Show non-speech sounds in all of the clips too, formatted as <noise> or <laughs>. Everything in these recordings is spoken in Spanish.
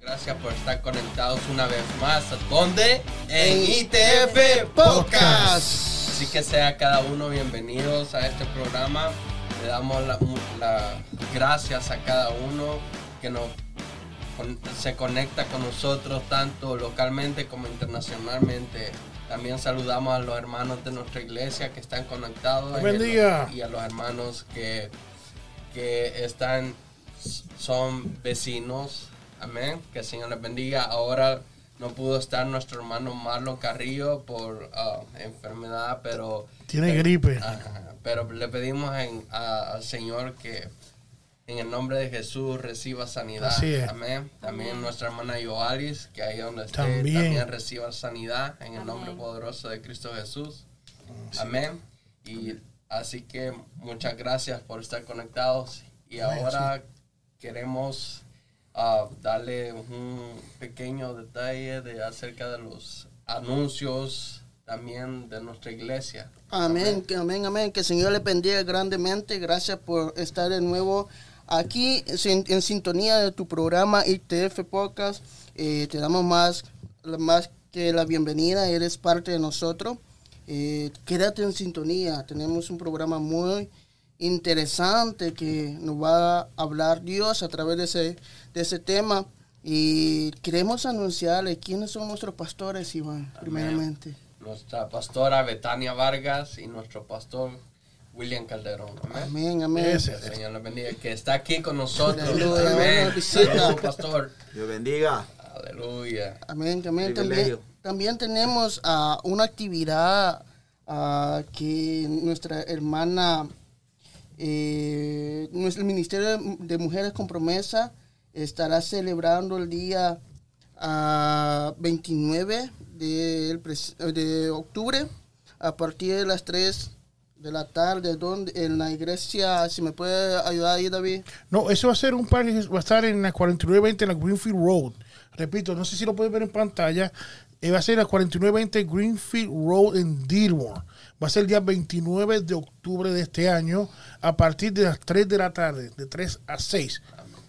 Gracias por estar conectados una vez más. ¿Dónde? En ITF Podcast. Así que sea cada uno bienvenidos a este programa. Le damos las la gracias a cada uno que nos se conecta con nosotros tanto localmente como internacionalmente. También saludamos a los hermanos de nuestra iglesia que están conectados bendiga. y a los hermanos que, que están son vecinos Amén. Que el Señor les bendiga. Ahora no pudo estar nuestro hermano Marlon Carrillo por uh, enfermedad, pero... Tiene gripe. pero le pedimos al Señor que en el nombre de Jesús reciba sanidad. Amén. También nuestra hermana Yoalis, que ahí donde esté, también, reciba sanidad en el nombre poderoso de Cristo Jesús. Amén. Y así que muchas gracias por estar conectados. Y ahora queremos darle un pequeño detalle de acerca de los anuncios también de nuestra iglesia. Amén, amén, amén. Que el Señor le bendiga grandemente. Gracias por estar de nuevo aquí en, sintonía de tu programa ITF Podcast. Eh, te damos más, más que la bienvenida. Eres parte de nosotros. Eh, quédate en sintonía. Tenemos un programa muy interesante que nos va a hablar Dios a través de ese, de ese tema. Y queremos anunciarle quiénes son nuestros pastores, Iván, primeramente. Nuestra pastora Betania Vargas y nuestro pastor William Calderón. Amén, amén. Señor nos bendiga. Que está aquí con nosotros. Aleluya, amén. pastor. Dios bendiga. Aleluya. Amén, amén. También, también tenemos uh, una actividad uh, que nuestra hermana eh, nuestro Ministerio de Mujeres con Promesa estará celebrando el día 29 ah, de, de, octubre a partir de las 3 de la tarde donde en la iglesia si me puede ayudar ahí David. No eso va a ser un parque va a estar en la 4920 en la Greenfield Road. Repito no sé si lo puedes ver en pantalla. Eh, va a ser la 4920 Greenfield Road en Dearborn. Va a ser el día 29 de octubre de este año a partir de las 3 de la tarde, de 3 a 6.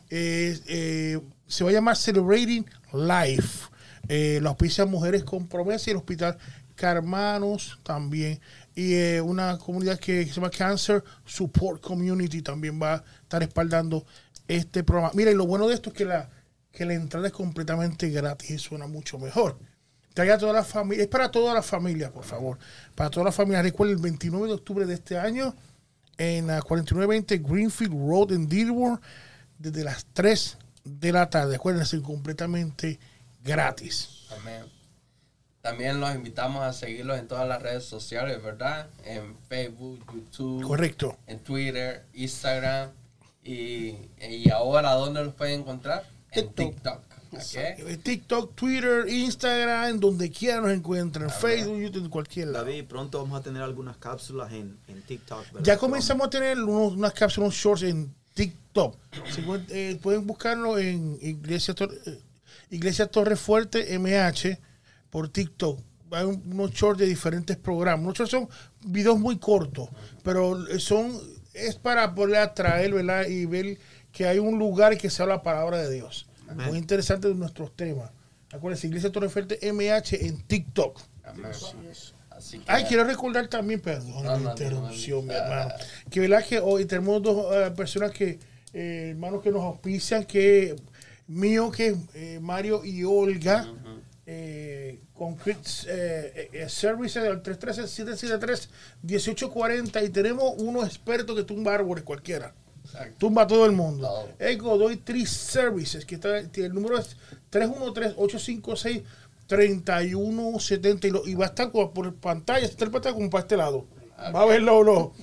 Eh, eh, se va a llamar Celebrating Life. Eh, la auspicia Mujeres con Promesa y el Hospital Carmanos también. Y una comunidad que se llama Cancer Support Community también va a estar espaldando este programa. Mira, lo bueno de esto es que la, que la entrada es completamente gratis y suena mucho mejor toda la familia. Es para toda la familia, por favor. Para toda la familia. Recuerden, el 29 de octubre de este año, en la 4920 Greenfield Road en Dearborn, desde las 3 de la tarde. Acuérdense, completamente gratis. Amén. También los invitamos a seguirlos en todas las redes sociales, ¿verdad? En Facebook, YouTube. Correcto. En Twitter, Instagram. Y, y ahora, ¿dónde los pueden encontrar? En TikTok. TikTok, Twitter, Instagram, donde quiera nos encuentran, Facebook, YouTube, en cualquier lado. David, pronto vamos a tener algunas cápsulas en, TikTok. Ya comenzamos a tener unas cápsulas, shorts en TikTok. Eh, pueden buscarlo en Iglesia, eh, Iglesia Torre Fuerte MH por TikTok. Hay unos shorts de diferentes programas. Muchos son videos muy cortos, pero son es para poder atraer ¿verdad? y ver que hay un lugar que se habla la palabra de Dios. Muy interesante de nuestros temas. Acuérdense, Iglesia Torrefuerte MH en TikTok. Ay, quiero recordar también, perdón, la interrupción, mi hermano. Que verdad que hoy tenemos dos eh, personas que, eh, hermanos que nos auspician, que mío, que eh, Mario y Olga, Concrete Services del 313-773-1840 y tenemos unos expertos que tumban árboles cualquiera. Tumba a todo el mundo. El Godoy Tree Services, que está, el número es 313-856-3170 y va a estar por pantalla, está el pantalla como para este lado. Va a ver lo,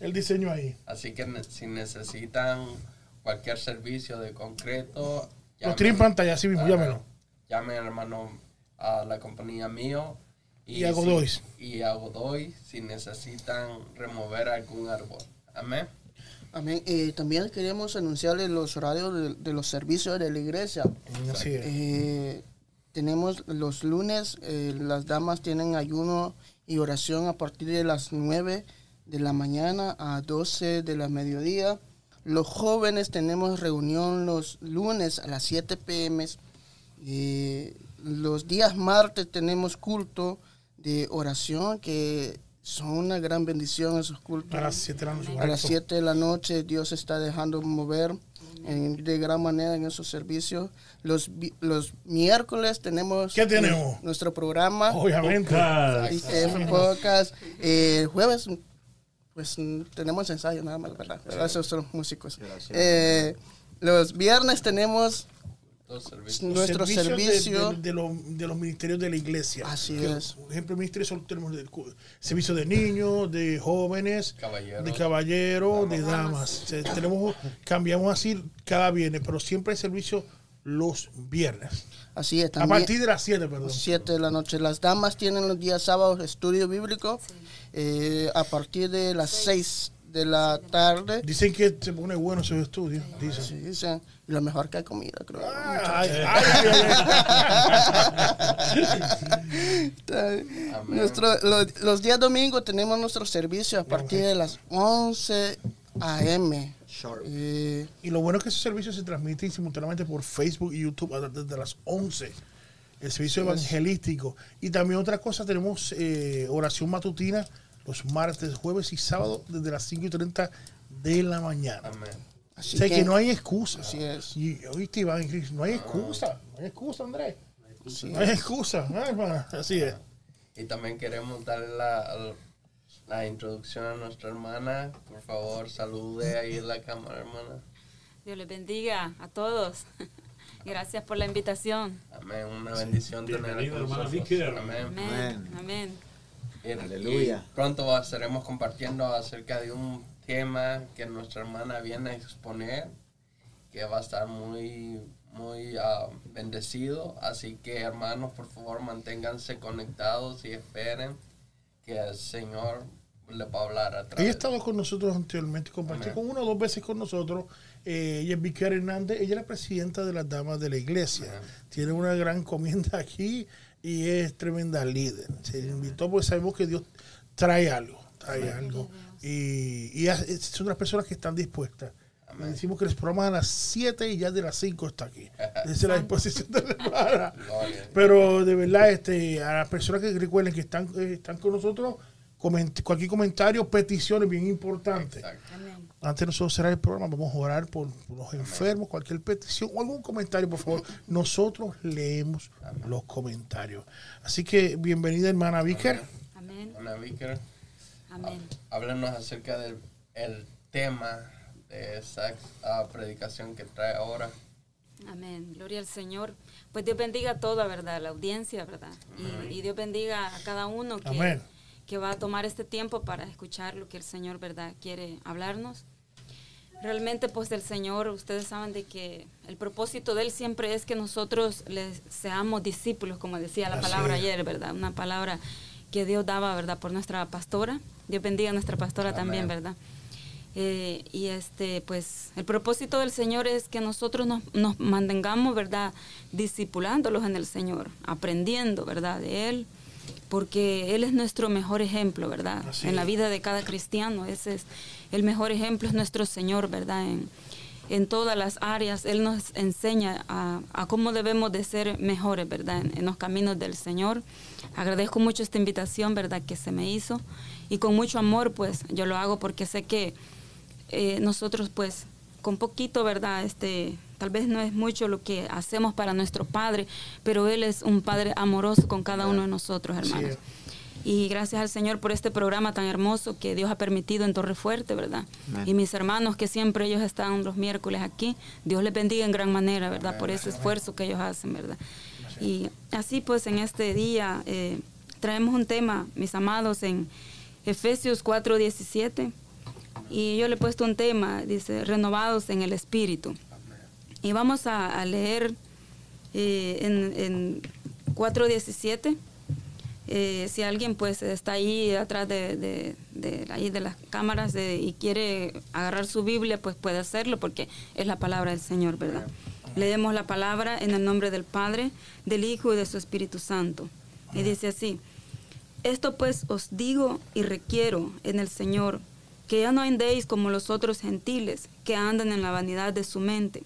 el diseño ahí. Así que si necesitan cualquier servicio de concreto, lo tienen en pantalla, así mismo, llámenlo. Llamen, hermano, a la compañía mío. Y, a Godoy. y a Godoy si necesitan remover algún árbol. Amén. Amén. Eh, también queremos anunciarles los horarios de, los servicios de la iglesia. Eh, tenemos los lunes, eh, las damas tienen ayuno y oración a partir de las 9 de la mañana a 12 de la mediodía. Los jóvenes tenemos reunión los lunes a las 7 pm. los días martes tenemos culto de oración que son una gran bendición esos cultos. A las 7 de la noche. A las 7 de la noche Dios está dejando mover de gran manera en esos servicios. Los, los miércoles tenemos, ¿Qué tenemos? nuestro programa. Obviamente. Podcast. Eh, jueves, pues tenemos ensayo nada más, ¿verdad? Esos son músicos. Eh, los viernes tenemos nuestro servicio de, los ministerios de la iglesia. Así es. Por ejemplo, ministerio tenemos el servicio de niños, de jóvenes, de caballeros, de damas. tenemos, cambiamos así cada viernes, pero siempre hay servicio los viernes. Así es. a partir de las 7, perdón. 7 de la noche. Las damas tienen los días sábados estudio bíblico. Eh, a partir de las 6 de la tarde. Dicen que se pone bueno ese estudio. Dicen. Sí, dicen. Y lo mejor que hay comida, creo. Nuestro, los, días domingos tenemos nuestro servicio a partir de las 11 a.m. Eh, y lo bueno es que ese servicio se transmite simultáneamente por Facebook y YouTube desde las 11 el servicio evangelístico. Y también otra cosa, tenemos eh, oración matutina los martes, jueves y sábado desde las 5 y 30 de la mañana. Amén. Así que, no hay excusa. Así es. Y oíste, Iván, no hay excusa. No hay excusa, Andrés. no hay excusa. Así es. Y también queremos darle la, la introducción a nuestra hermana. Por favor, salude ahí en la cámara, hermana. Dios les bendiga a todos. <laughs> Gracias por la invitación. Amén. Una bendición tener Amén. Amén. Amén. Aleluya. pronto estaremos compartiendo acerca de un tema que nuestra hermana viene a exponer, que va a estar muy, muy ah, bendecido. Así que hermanos, por favor, manténganse conectados y esperen que el Señor le va a hablar a. Ella ha estado con nosotros anteriormente, compartió con una o dos veces con nosotros. Eh, ella es Vicky Hernández, ella es la presidenta de las damas de la iglesia. Tiene una gran comienda aquí y es tremenda líder. Se invitó porque sabemos que Dios trae algo, trae algo. Y, y es una personas que están dispuestas. Decimos que les programas a las 7 y ya de las 5 está aquí. <laughs> Esa es la disposición de la Pero de verdad, este, a las personas que recuerden que están, eh, están con nosotros, cualquier comentario, peticiones bien importantes. Antes de nosotros cerrar el programa, vamos a orar por, los enfermos, cualquier petición o algún comentario, por favor. Nosotros leemos los comentarios. Así que bienvenida, hermana Víker. Amén. Hermana Víker. Amén. Háblanos acerca del el tema de esa predicación que trae ahora. Amén. Gloria al Señor. Pues Dios bendiga a toda, ¿verdad? La audiencia, ¿verdad? Y, y, Dios bendiga a cada uno que, que va a tomar este tiempo para escuchar lo que el Señor, ¿verdad? Quiere hablarnos. Realmente, pues el Señor, ustedes saben de que el propósito de Él siempre es que nosotros les seamos discípulos, como decía la palabra ayer, ¿verdad? Una palabra que Dios daba, ¿verdad? Por nuestra pastora. Dios bendiga a nuestra pastora también, ¿verdad? Eh, y este, pues, el propósito del Señor es que nosotros nos, nos mantengamos, ¿verdad? Discipulándolos en el Señor, aprendiendo, ¿verdad? De Él, porque Él es nuestro mejor ejemplo, ¿verdad? en la vida de cada cristiano, ese es el mejor ejemplo, es nuestro Señor, ¿verdad? En, en todas las áreas, Él nos enseña a, a cómo debemos de ser mejores, ¿verdad? En, los caminos del Señor. Agradezco mucho esta invitación, ¿verdad? Que se me hizo y con mucho amor, pues, yo lo hago porque sé que eh, nosotros, pues, con poquito, ¿verdad? Este, tal vez no es mucho lo que hacemos para nuestro Padre, pero Él es un Padre amoroso con cada uno de nosotros, hermanos. Y gracias al Señor por este programa tan hermoso que Dios ha permitido en Torre Fuerte, ¿verdad? Y mis hermanos que siempre ellos están los miércoles aquí, Dios les bendiga en gran manera, ¿verdad? Por ese esfuerzo que ellos hacen, ¿verdad? Y así pues en este día eh, traemos un tema, mis amados, en Efesios 4:17. Y yo le he puesto un tema, dice, renovados en el Espíritu. Y vamos a, leer eh, en, en 4.17 Eh, si alguien pues está ahí atrás de, ahí de las cámaras y quiere agarrar su Biblia, pues puede hacerlo porque es la palabra del Señor, ¿verdad? Leemos la palabra en el nombre del Padre, del Hijo y de su Espíritu Santo. Y dice así, esto pues os digo y requiero en el Señor, que ya no andéis como los otros gentiles que andan en la vanidad de su mente,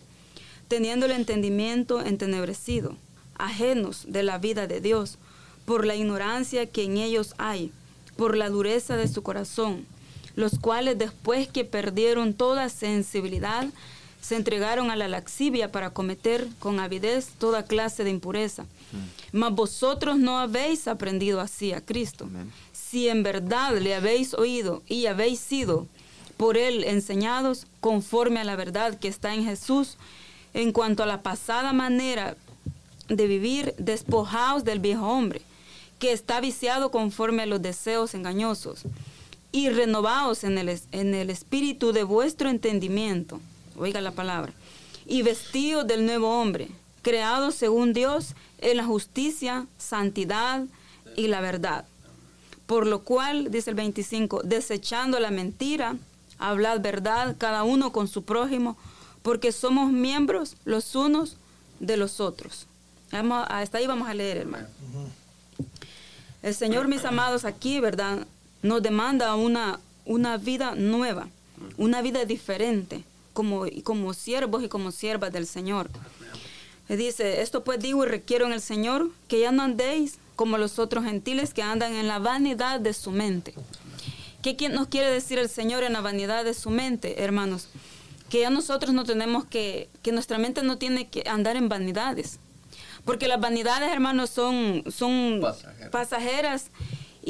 teniendo el entendimiento entenebrecido, ajenos de la vida de Dios, por la ignorancia que en ellos hay, por la dureza de su corazón, los cuales después que perdieron toda sensibilidad, se entregaron a la laxivia para cometer con avidez toda clase de impureza. Mm. Mas vosotros no habéis aprendido así a Cristo. Si en verdad le habéis oído y habéis sido por él enseñados conforme a la verdad que está en Jesús, en cuanto a la pasada manera de vivir, despojaos del viejo hombre que está viciado conforme a los deseos engañosos, y renovaos en el, en el espíritu de vuestro entendimiento, oiga la palabra, y vestidos del nuevo hombre, creado según Dios en la justicia, santidad y la verdad. Por lo cual, dice el 25, desechando la mentira, hablad verdad cada uno con su prójimo, porque somos miembros los unos de los otros. hasta ahí vamos a leer, hermano. El Señor, mis amados, aquí, ¿verdad? Nos demanda una, una vida nueva, una vida diferente, como, como siervos y como siervas del Señor. Dice, esto pues digo y requiero en el Señor que ya no andéis como los otros gentiles que andan en la vanidad de su mente. ¿Qué nos quiere decir el Señor en la vanidad de su mente, hermanos? Que ya nosotros no tenemos que, que nuestra mente no tiene que andar en vanidades. Porque las vanidades, hermanos, son, son pasajeras,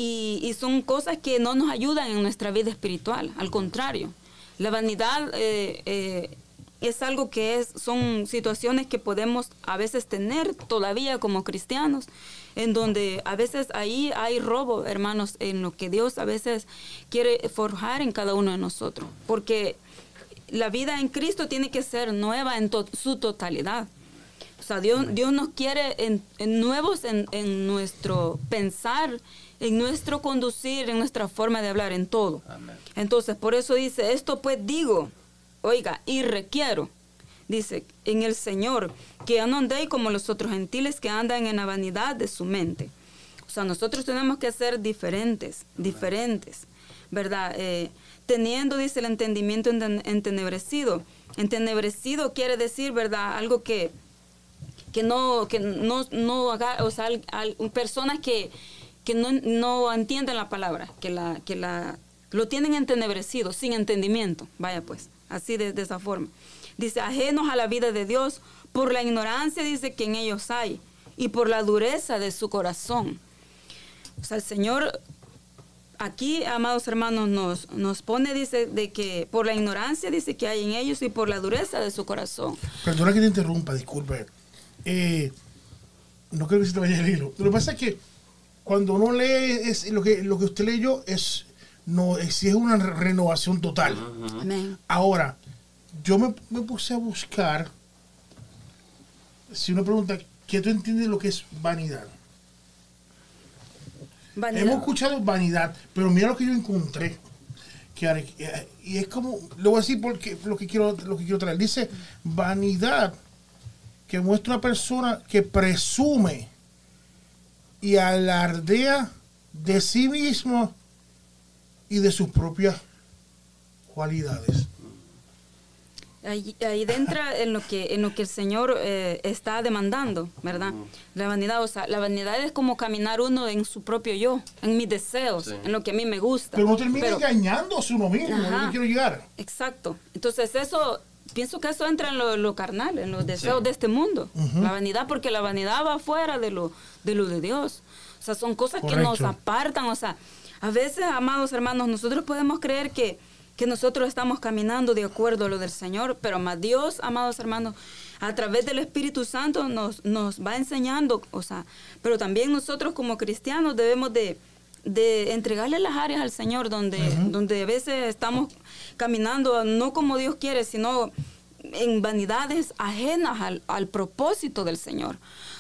y, son cosas que no nos ayudan en nuestra vida espiritual. Al contrario, la vanidad eh, eh, es algo que es, son situaciones que podemos a veces tener todavía como cristianos, en donde a veces ahí hay robo, hermanos, en lo que Dios a veces quiere forjar en cada uno de nosotros. Porque la vida en Cristo tiene que ser nueva en su totalidad. O sea, Dios, Dios nos quiere en, nuevos en, nuestro pensar, en nuestro conducir, en nuestra forma de hablar, en todo. Entonces, por eso dice, esto pues digo, oiga, y requiero, dice, en el Señor, que ya no andéis como los otros gentiles que andan en la vanidad de su mente. O sea, nosotros tenemos que ser diferentes, diferentes, ¿verdad? Eh, teniendo, dice, el entendimiento entenebrecido. Entenebrecido quiere decir, ¿verdad? Algo que que no, que no, no haga, o sea, personas que, que no, no, entienden la palabra, que la, que la, lo tienen entenebrecido, sin entendimiento, vaya pues, así de, de esa forma. Dice, ajenos a la vida de Dios, por la ignorancia, dice, que en ellos hay, y por la dureza de su corazón. O sea, el Señor aquí, amados hermanos, nos, nos pone, dice, de que por la ignorancia, dice que hay en ellos y por la dureza de su corazón. Perdona que te interrumpa, disculpe. Eh, no creo que se te vaya el hilo. Lo que pasa es que cuando uno lee es, lo, que, lo que usted leyó es, no, es, es una renovación total. Ahora, yo me, puse a buscar, si uno pregunta, ¿qué tú entiendes de lo que es vanidad? Hemos escuchado vanidad, pero mira lo que yo encontré. Que, y es como, lo voy a decir porque lo que quiero, lo que quiero traer. Dice, vanidad que muestra una persona que presume y alardea de sí mismo y de sus propias cualidades. Ahí, ahí entra en lo que en lo que el Señor eh, está demandando, ¿verdad? La vanidad, o sea, la vanidad es como caminar uno en su propio yo, en mis deseos, en lo que a mí me gusta. Pero no termina engañándose uno mismo, no quiero llegar. Exacto. Entonces eso pienso que eso entra en lo, carnal, en los deseos de este mundo. La vanidad, porque la vanidad va fuera de lo, de lo de Dios. O sea, son cosas que nos apartan. O sea, a veces, amados hermanos, nosotros podemos creer que, que nosotros estamos caminando de acuerdo a lo del Señor, pero más Dios, amados hermanos, a través del Espíritu Santo nos, nos va enseñando, o sea, pero también nosotros como cristianos debemos de, de entregarle las áreas al Señor donde, donde a veces estamos caminando no como Dios quiere, sino en vanidades ajenas al, propósito del Señor.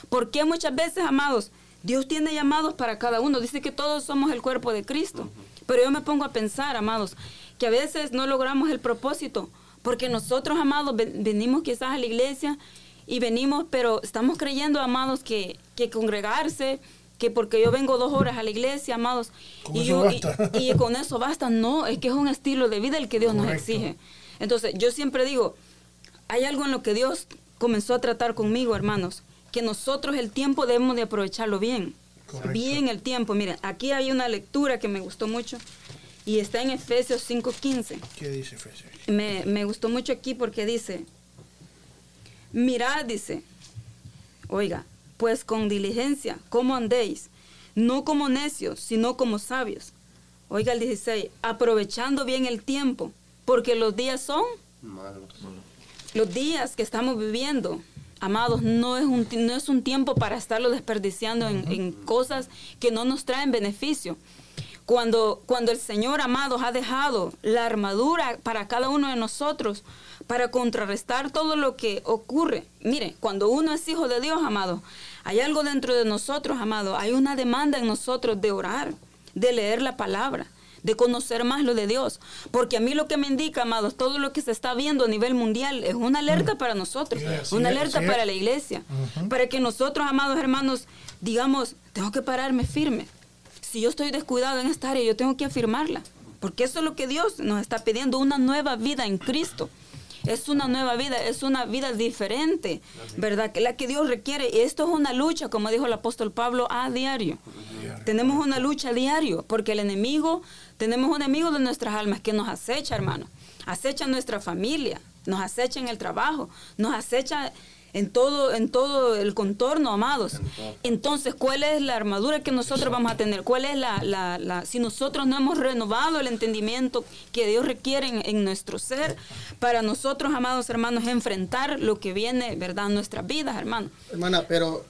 Porque muchas veces, amados, Dios tiene llamados para cada uno. Dice que todos somos el cuerpo de Cristo. Pero yo me pongo a pensar, amados, que a veces no logramos el propósito. Porque nosotros, amados, venimos quizás a la iglesia y venimos, pero estamos creyendo, amados, que, que congregarse, que porque yo vengo dos horas a la iglesia, amados, y, yo, y, con eso basta. No, es que es un estilo de vida el que Dios nos exige. Entonces, yo siempre digo, hay algo en lo que Dios comenzó a tratar conmigo, hermanos, que nosotros el tiempo debemos de aprovecharlo bien. Bien el tiempo. Miren, aquí hay una lectura que me gustó mucho y está en Efesios 5.15. ¿Qué dice Efesios? Me, me gustó mucho aquí porque dice, mirad, dice, oiga, pues con diligencia, ¿cómo andéis? No como necios, sino como sabios. Oiga el 16, aprovechando bien el tiempo, porque los días son malos. Los días que estamos viviendo, amados, no es un, no es un tiempo para estarlo desperdiciando en, en cosas que no nos traen beneficio. Cuando, cuando el Señor, amados, ha dejado la armadura para cada uno de nosotros, para contrarrestar todo lo que ocurre. Mire, cuando uno es hijo de Dios, amado, hay algo dentro de nosotros, amado. Hay una demanda en nosotros de orar, de leer la palabra, de conocer más lo de Dios. Porque a mí lo que me indica, amados, todo lo que se está viendo a nivel mundial es una alerta mm. para nosotros, una alerta para la iglesia. Para que nosotros, amados hermanos, digamos, tengo que pararme firme. Si yo estoy descuidado en esta área, yo tengo que afirmarla. Porque eso es lo que Dios nos está pidiendo, una nueva vida en Cristo es una nueva vida, es una vida diferente, ¿verdad? La que Dios requiere. Y esto es una lucha, como dijo el apóstol Pablo, a diario. Tenemos una lucha a diario, porque el enemigo, tenemos un enemigo de nuestras almas que nos acecha, hermano. Acecha nuestra familia, nos acecha en el trabajo, nos acecha en todo, en todo el contorno, amados. Entonces, ¿cuál es la armadura que nosotros vamos a tener? ¿Cuál es la, la, si nosotros no hemos renovado el entendimiento que Dios requiere en, nuestro ser, para nosotros, amados hermanos, enfrentar lo que viene, ¿verdad?, en nuestras vidas, hermano. Hermana, pero,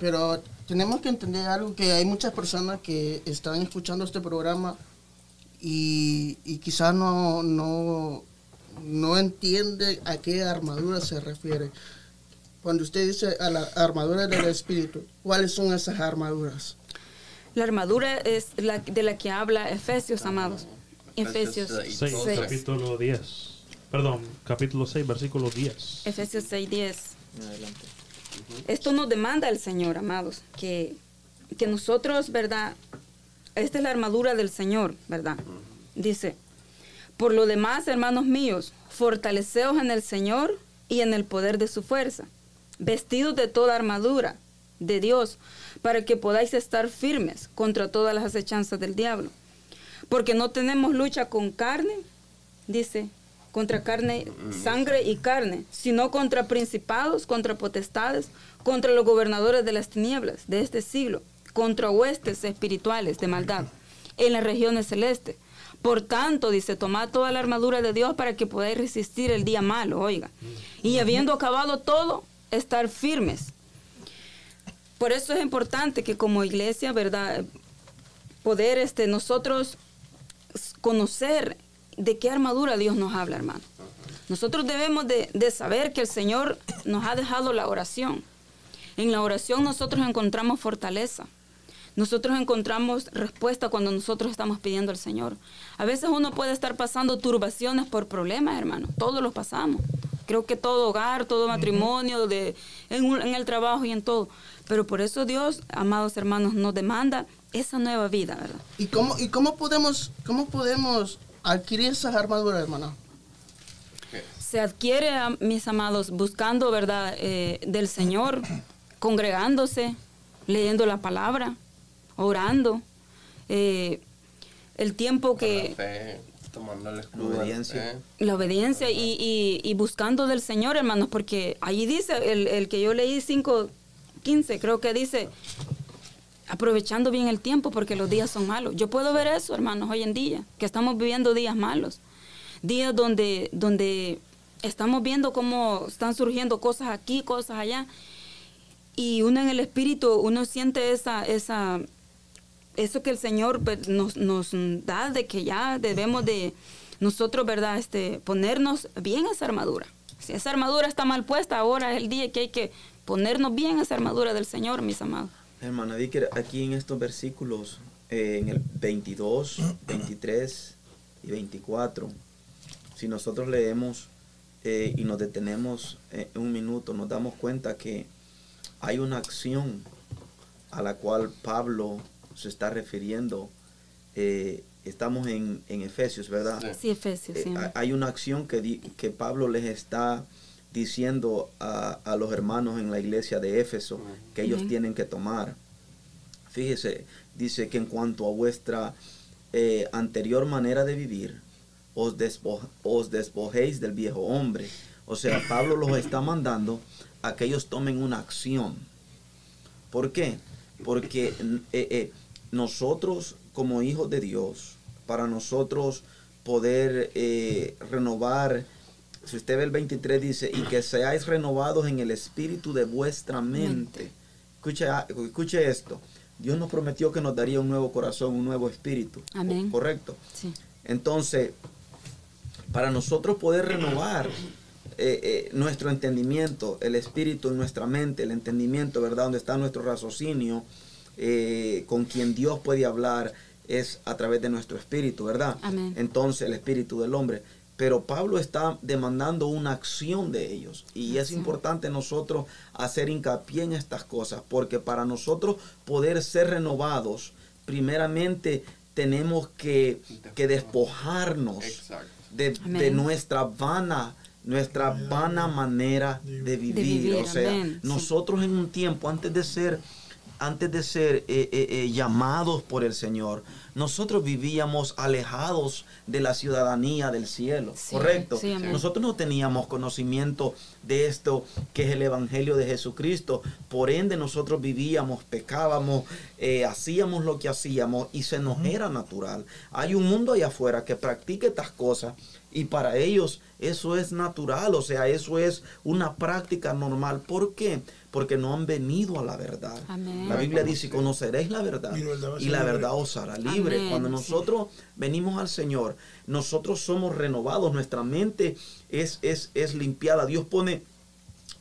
pero tenemos que entender algo, que hay muchas personas que están escuchando este programa y, y quizás no, no, no entiende a qué armadura se refiere. Cuando usted dice a la armadura del Espíritu, ¿cuáles son esas armaduras? La armadura es la de la que habla Efesios, amados. Efesios 6, capítulo 10. Perdón, capítulo 6, versículo 10. Efesios 6, 10. Adelante. Esto nos demanda el Señor, amados, que, que nosotros, ¿verdad? Esta es la armadura del Señor, ¿verdad? Dice, por lo demás, hermanos míos, fortaleceos en el Señor y en el poder de su fuerza vestidos de toda armadura de Dios, para que podáis estar firmes contra todas las acechanzas del diablo. Porque no tenemos lucha con carne, dice, contra carne, sangre y carne, sino contra principados, contra potestades, contra los gobernadores de las tinieblas de este siglo, contra huestes espirituales de maldad en las regiones celestes. Por tanto, dice, tomad toda la armadura de Dios para que podáis resistir el día malo, oiga. Y habiendo acabado todo, estar firmes. Por eso es importante que como iglesia, ¿verdad? Poder este, nosotros conocer de qué armadura Dios nos habla, hermano. Nosotros debemos de, de, saber que el Señor nos ha dejado la oración. En la oración nosotros encontramos fortaleza. Nosotros encontramos respuesta cuando nosotros estamos pidiendo al Señor. A veces uno puede estar pasando turbaciones por problemas, hermano. Todos los pasamos. Creo que todo hogar, todo matrimonio, de, en, el trabajo y en todo. Pero por eso Dios, amados hermanos, nos demanda esa nueva vida, ¿verdad? ¿Y cómo, y cómo, podemos, cómo podemos adquirir esas armaduras, hermano? Se adquiere, mis amados, buscando, ¿verdad?, eh, del Señor, congregándose, leyendo la palabra, orando. Eh, el tiempo que tomando la obediencia. ¿eh? La obediencia y, y, buscando del Señor, hermanos, porque ahí dice, el, el que yo leí 5.15, creo que dice, aprovechando bien el tiempo porque los días son malos. Yo puedo ver eso, hermanos, hoy en día, que estamos viviendo días malos, días donde, donde estamos viendo cómo están surgiendo cosas aquí, cosas allá, y uno en el espíritu, uno siente esa, esa, eso que el Señor pues, nos, nos da de que ya debemos de nosotros, ¿verdad? Este, ponernos bien esa armadura. Si esa armadura está mal puesta, ahora es el día que hay que ponernos bien esa armadura del Señor, mis amados. Hermana Vicker, aquí en estos versículos, eh, en el 22, 23 <coughs> y 24, si nosotros leemos eh, y nos detenemos en un minuto, nos damos cuenta que hay una acción a la cual Pablo se está refiriendo. Eh, estamos en, Efesios, ¿verdad? Sí, Efesios. Sí. hay una acción que, que Pablo les está diciendo a, los hermanos en la iglesia de Éfeso que ellos tienen que tomar. Fíjese, dice que en cuanto a vuestra eh, anterior manera de vivir, os, os despojéis del viejo hombre. O sea, Pablo los está mandando a que ellos tomen una acción. ¿Por qué? Porque eh, eh, nosotros como hijos de Dios, para nosotros poder renovar si usted ve el 23 dice, y que seáis renovados en el espíritu de vuestra mente. Escuche, ah, escuche esto. Dios nos prometió que nos daría un nuevo corazón, un nuevo espíritu. Amén. ¿Correcto? Entonces, para nosotros poder renovar eh, eh, nuestro entendimiento, el espíritu en nuestra mente, el entendimiento, ¿verdad? Donde está nuestro raciocinio, eh, con quien Dios puede hablar es a través de nuestro espíritu, ¿verdad? Amén. Entonces, el espíritu del hombre. Pero Pablo está demandando una acción de ellos. Y es importante nosotros hacer hincapié en estas cosas, porque para nosotros poder ser renovados, primeramente tenemos que, despojarnos. de, nuestra vana nuestra vana manera de vivir. o sea, nosotros en un tiempo, antes de ser, antes de ser eh, eh, eh, llamados por el Señor, nosotros vivíamos alejados de la ciudadanía del cielo, ¿correcto? nosotros no teníamos conocimiento de esto que es el Evangelio de Jesucristo, por ende nosotros vivíamos, pecábamos, eh, hacíamos lo que hacíamos y se nos era natural. Hay un mundo allá afuera que practica estas cosas y para ellos eso es natural, o sea, eso es una práctica normal. ¿Por qué? Porque no han venido a la verdad. La Biblia dice, conoceréis la verdad y la verdad os hará libre. Cuando nosotros venimos al Señor, nosotros somos renovados, nuestra mente es, es, es limpiada. Dios pone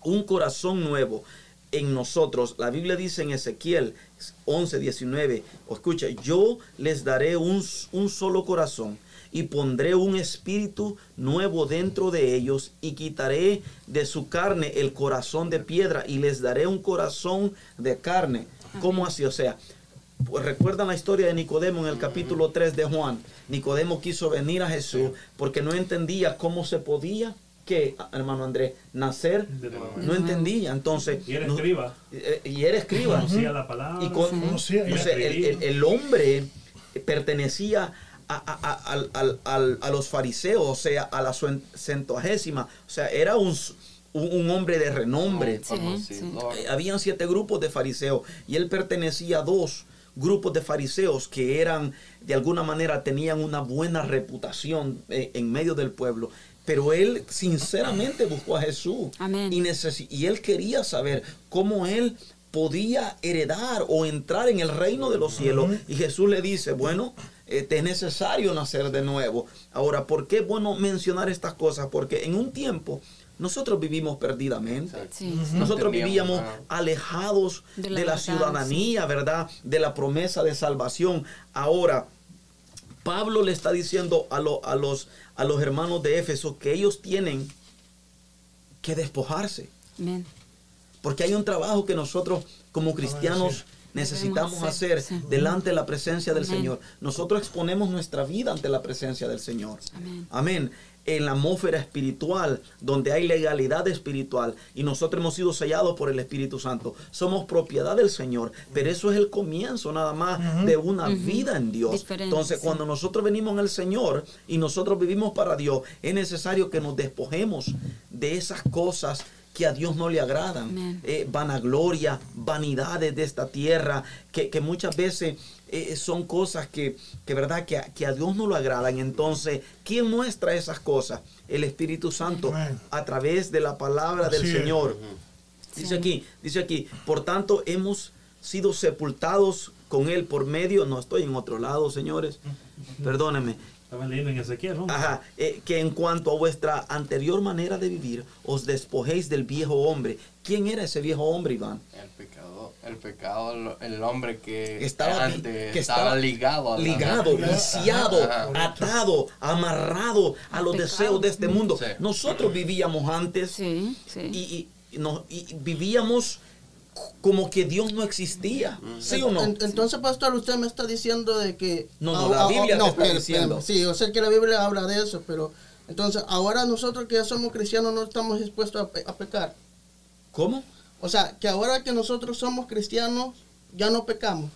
un corazón nuevo en nosotros. La Biblia dice en Ezequiel 11, 19, escucha, yo les daré un, un solo corazón y pondré un espíritu nuevo dentro de ellos y quitaré de su carne el corazón de piedra y les daré un corazón de carne. ¿Cómo así? O sea, pues recuerdan la historia de Nicodemo en el capítulo 3 de Juan. Nicodemo quiso venir a Jesús porque no entendía cómo se podía que, hermano Andrés, nacer, no entendía. Entonces, y era escriba. Eh, y era escriba. Conocía la palabra. Y el, el, hombre pertenecía a, los fariseos, o sea, a la centuagésima, o sea, era un, un, hombre de renombre. Eh, habían siete grupos de fariseos y él pertenecía a dos grupos de fariseos que eran, de alguna manera, tenían una buena reputación eh, en medio del pueblo. Pero él sinceramente buscó a Jesús. Y, y él quería saber cómo él podía heredar o entrar en el reino de los cielos. Y Jesús le dice, bueno, eh, es necesario nacer de nuevo. Ahora, ¿por qué es bueno mencionar estas cosas? Porque en un tiempo nosotros vivimos perdidamente. Nosotros vivíamos alejados de la, ciudadanía, ¿verdad? De la promesa de salvación. Ahora, Pablo le está diciendo a, a, los, a los hermanos de Éfeso que ellos tienen que despojarse. Porque hay un trabajo que nosotros como cristianos necesitamos hacer delante de la presencia del Señor. Nosotros exponemos nuestra vida ante la presencia del Señor. Amén. En la atmósfera espiritual, donde hay legalidad espiritual, y nosotros hemos sido sellados por el Espíritu Santo. Somos propiedad del Señor, pero eso es el comienzo nada más de una vida en Dios. Entonces, cuando nosotros venimos en el Señor y nosotros vivimos para Dios, es necesario que nos despojemos de esas cosas que a Dios no le agradan. Eh, vanagloria, vanidades de esta tierra, que, muchas veces eh, son cosas que, que ¿verdad? Que, que, a Dios no lo agradan. Entonces, ¿quién muestra esas cosas? El Espíritu Santo a través de la palabra del Señor. Dice aquí, dice aquí, por tanto hemos sido sepultados con Él por medio, no estoy en otro lado, señores, perdónenme, en Ezequiel, Ajá, eh, que en cuanto a vuestra anterior manera de vivir, os despojéis del viejo hombre. ¿Quién era ese viejo hombre, Iván? El pecador. el pecado, el hombre que estaba, que estaba ligado, ligado, viciado, atado, amarrado a los deseos de este mundo. Nosotros vivíamos antes y, y, y vivíamos como que Dios no existía. ¿Sí o no? Entonces, pastor, usted me está diciendo de que... No, no, la Biblia no, está diciendo. Sí, yo sé que la Biblia habla de eso, pero entonces ahora nosotros que ya somos cristianos no estamos dispuestos a, pecar. ¿Cómo? O sea, que ahora que nosotros somos cristianos ya no pecamos.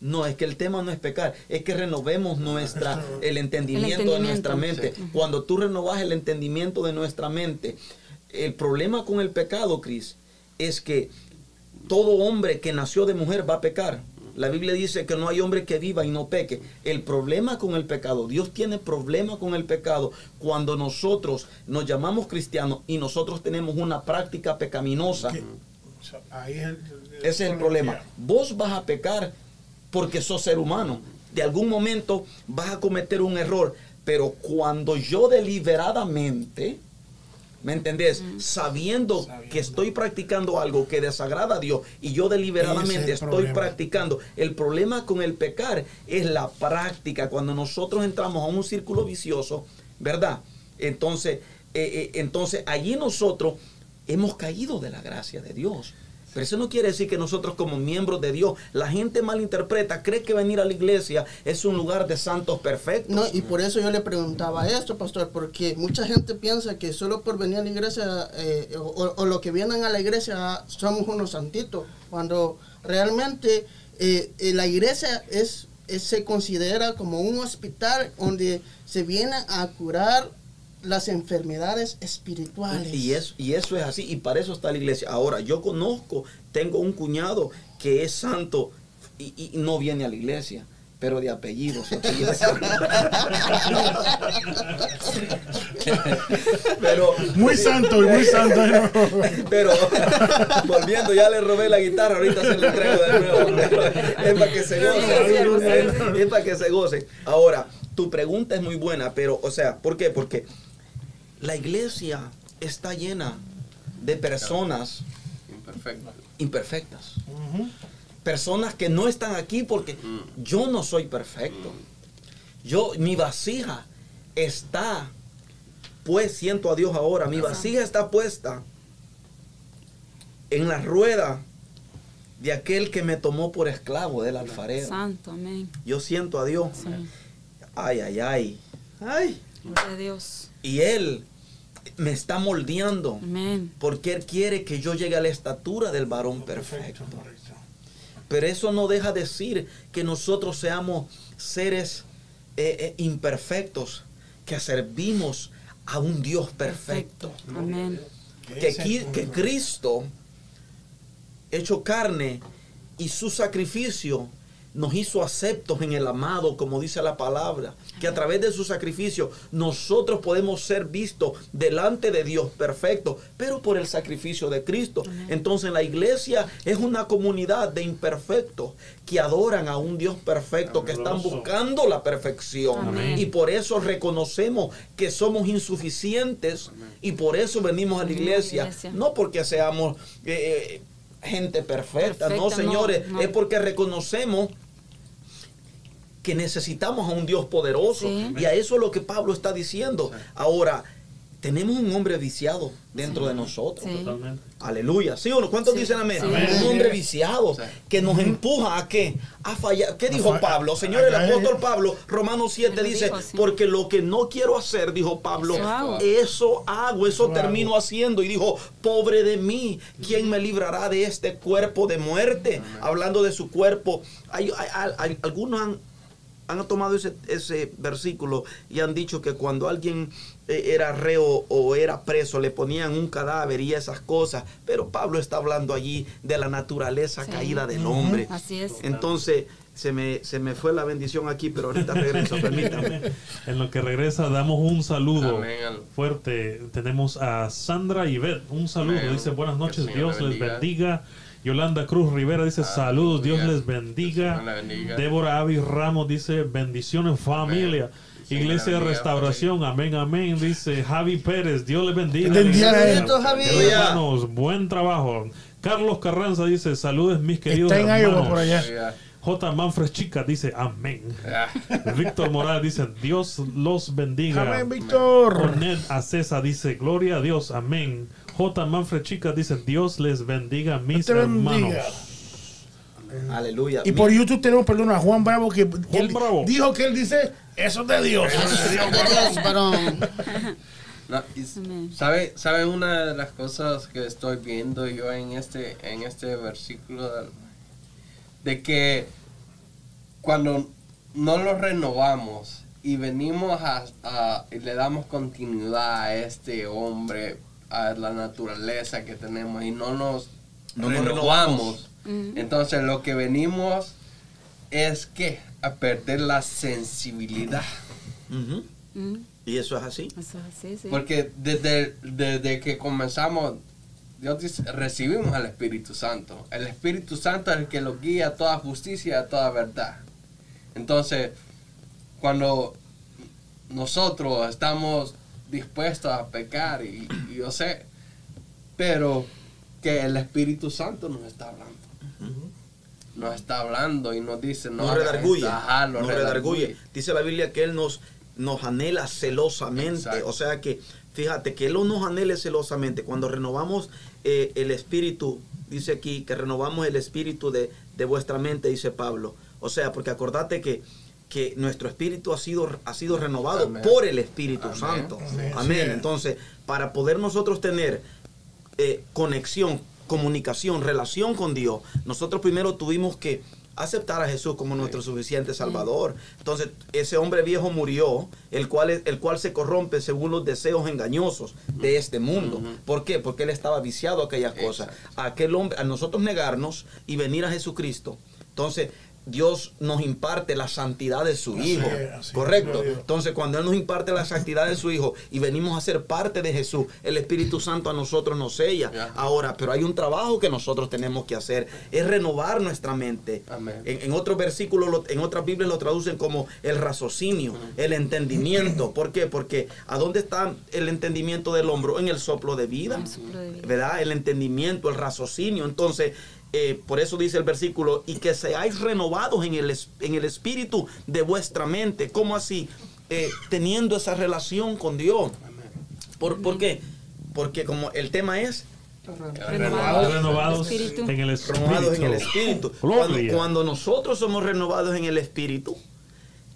No, es que el tema no es pecar, es que renovemos nuestra, <laughs> el entendimiento, de nuestra mente. Cuando tú renovas el entendimiento de nuestra mente, el problema con el pecado, Cris, es que todo hombre que nació de mujer va a pecar. La Biblia dice que no hay hombre que viva y no peque. El problema con el pecado, Dios tiene problema con el pecado cuando nosotros nos llamamos cristianos y nosotros tenemos una práctica pecaminosa. Ese es el problema. Vos vas a pecar porque sos ser humano. De algún momento vas a cometer un error, pero cuando yo deliberadamente ¿Me entendés? Sabiendo que estoy practicando algo que desagrada a Dios y yo deliberadamente estoy practicando. El problema con el pecar es la práctica. Cuando nosotros entramos a un círculo vicioso, ¿verdad? Entonces, eh, eh, entonces allí nosotros hemos caído de la gracia de Dios. Pero eso no quiere decir que nosotros como miembros de Dios, la gente malinterpreta, cree que venir a la iglesia es un lugar de santos perfectos. No, y por eso yo le preguntaba esto, pastor, porque mucha gente piensa que solo por venir a la iglesia eh, o, lo que vienen a la iglesia somos unos santitos, cuando realmente eh, eh, la iglesia es, se considera como un hospital donde se viene a curar las enfermedades espirituales. Y eso, y eso es así, y para eso está la iglesia. Ahora, yo conozco, tengo un cuñado que es santo y, no viene a la iglesia pero de apellido. <laughs> pero muy santo y muy santo. <laughs> pero volviendo, ya le robé la guitarra, ahorita se la entrego de nuevo. es para que se goce. Es para que se goce. Ahora, tu pregunta es muy buena, pero, o sea, ¿por qué? Porque la iglesia está llena de personas imperfectas. Personas que no están aquí porque mm. yo no soy perfecto. Mm. Yo, mi vasija está, pues siento a Dios ahora, mi vasija está puesta en la rueda de aquel que me tomó por esclavo del alfarero. Santo, amén. Yo siento a Dios. Ay, ay, ay. Ay. Dios. Y Él me está moldeando. Porque Él quiere que yo llegue a la estatura del varón perfecto. Pero eso no deja de decir que nosotros seamos seres eh, eh, imperfectos, que servimos a un Dios perfecto. Que, que Cristo, hecho carne, y su sacrificio nos hizo aceptos en el amado, como dice la palabra, que a través de su sacrificio nosotros podemos ser vistos delante de Dios perfecto, pero por el sacrificio de Cristo. Entonces la iglesia es una comunidad de imperfectos que adoran a un Dios perfecto, que están buscando la perfección. Y por eso reconocemos que somos insuficientes y por eso venimos a la iglesia, no porque seamos... Eh, eh, gente perfecta, no señores, es porque reconocemos que necesitamos a un Dios poderoso. Y a eso es lo que Pablo está diciendo. Ahora, tenemos un hombre viciado dentro de nosotros. Aleluya. ¿Sí o no? ¿Cuántos dicen amén? Un hombre viciado que nos empuja a qué? A fallar. ¿Qué dijo Pablo? Señor, el apóstol Pablo, Romanos 7 dice, porque lo que no quiero hacer, dijo Pablo, eso hago, eso termino haciendo. Y dijo, pobre de mí, ¿quién me librará de este cuerpo de muerte? Hablando de su cuerpo, hay, algunos han han tomado ese, ese versículo y han dicho que cuando alguien eh, era reo o era preso, le ponían un cadáver y esas cosas. Pero Pablo está hablando allí de la naturaleza caída del hombre. Así es. Entonces, se me, se me fue la bendición aquí, pero ahorita regreso, <laughs> permítame. En lo que regresa, damos un saludo fuerte. Tenemos a Sandra Ibet. Un saludo. Dice, buenas noches, Dios les bendiga. Yolanda Cruz Rivera dice saludos, Dios les bendiga. Débora Avis Ramos dice bendiciones familia. Iglesia de Restauración, amén, amén. Dice Javi Pérez, Dios les bendiga. Hermanos, buen trabajo. Carlos Carranza dice, saludos mis queridos Está en hermanos. por allá. J. Manfred Chica dice amén. <laughs> Víctor Morales dice Dios los bendiga. Amén, Víctor. Cornet Acesa dice gloria a Dios, amén. J. Manfred Chica dice Dios les bendiga mis hermanos. Aleluya. Y por YouTube tenemos, perdón, a Juan Bravo que dijo que él dice eso es de Dios. <laughs> ¿sabe, ¿Sabe una de las cosas que estoy viendo yo en este, en este versículo? De que cuando no lo renovamos y venimos a, y le damos continuidad a este hombre, a la naturaleza que tenemos y no nos renovamos, entonces lo que venimos es que a perder la sensibilidad. ¿Y eso es así? Eso es así, sí. Porque desde, desde que comenzamos, Dios dice, recibimos al Espíritu Santo. El Espíritu Santo es el que lo guía a toda justicia y a toda verdad. Entonces, cuando nosotros estamos dispuestos a pecar, y, yo sé, pero que el Espíritu Santo nos está hablando. Nos está hablando y nos dice, no, nos redarguye. nos redarguye. Dice la Biblia que Él nos nos anhela celosamente. O sea que, fíjate, que Él nos anhele celosamente. Cuando renovamos eh, el espíritu, dice aquí, que renovamos el espíritu de, vuestra mente, dice Pablo. O sea, porque acordate que, que nuestro espíritu ha sido, ha sido renovado por el Espíritu Santo. Amén. Entonces, para poder nosotros tener eh, conexión, comunicación, relación con Dios, nosotros primero tuvimos que aceptar a Jesús como nuestro suficiente Salvador. Entonces, ese hombre viejo murió, el cual, el cual se corrompe según los deseos engañosos de este mundo. ¿Por qué? Porque él estaba viciado a aquellas cosas. A aquel hombre, a nosotros negarnos y venir a Jesucristo. Entonces, Dios nos imparte la santidad de su Hijo. Correcto. Entonces, cuando Él nos imparte la santidad de su Hijo y venimos a ser parte de Jesús, el Espíritu Santo a nosotros nos sella. Ahora, pero hay un trabajo que nosotros tenemos que hacer, es renovar nuestra mente. En, otros versículos, en otras Biblias lo traducen como el raciocinio, el entendimiento. ¿Por qué? Porque ¿a dónde está el entendimiento del hombro? En el soplo de vida. ¿Verdad? El entendimiento, el raciocinio. Entonces, eh, por eso dice el versículo, y que seáis renovados en el, en el espíritu de vuestra mente. ¿Cómo así? Eh, teniendo esa relación con Dios. ¿Por, qué? Porque como el tema es renovados, en el espíritu. Cuando, cuando nosotros somos renovados en el espíritu,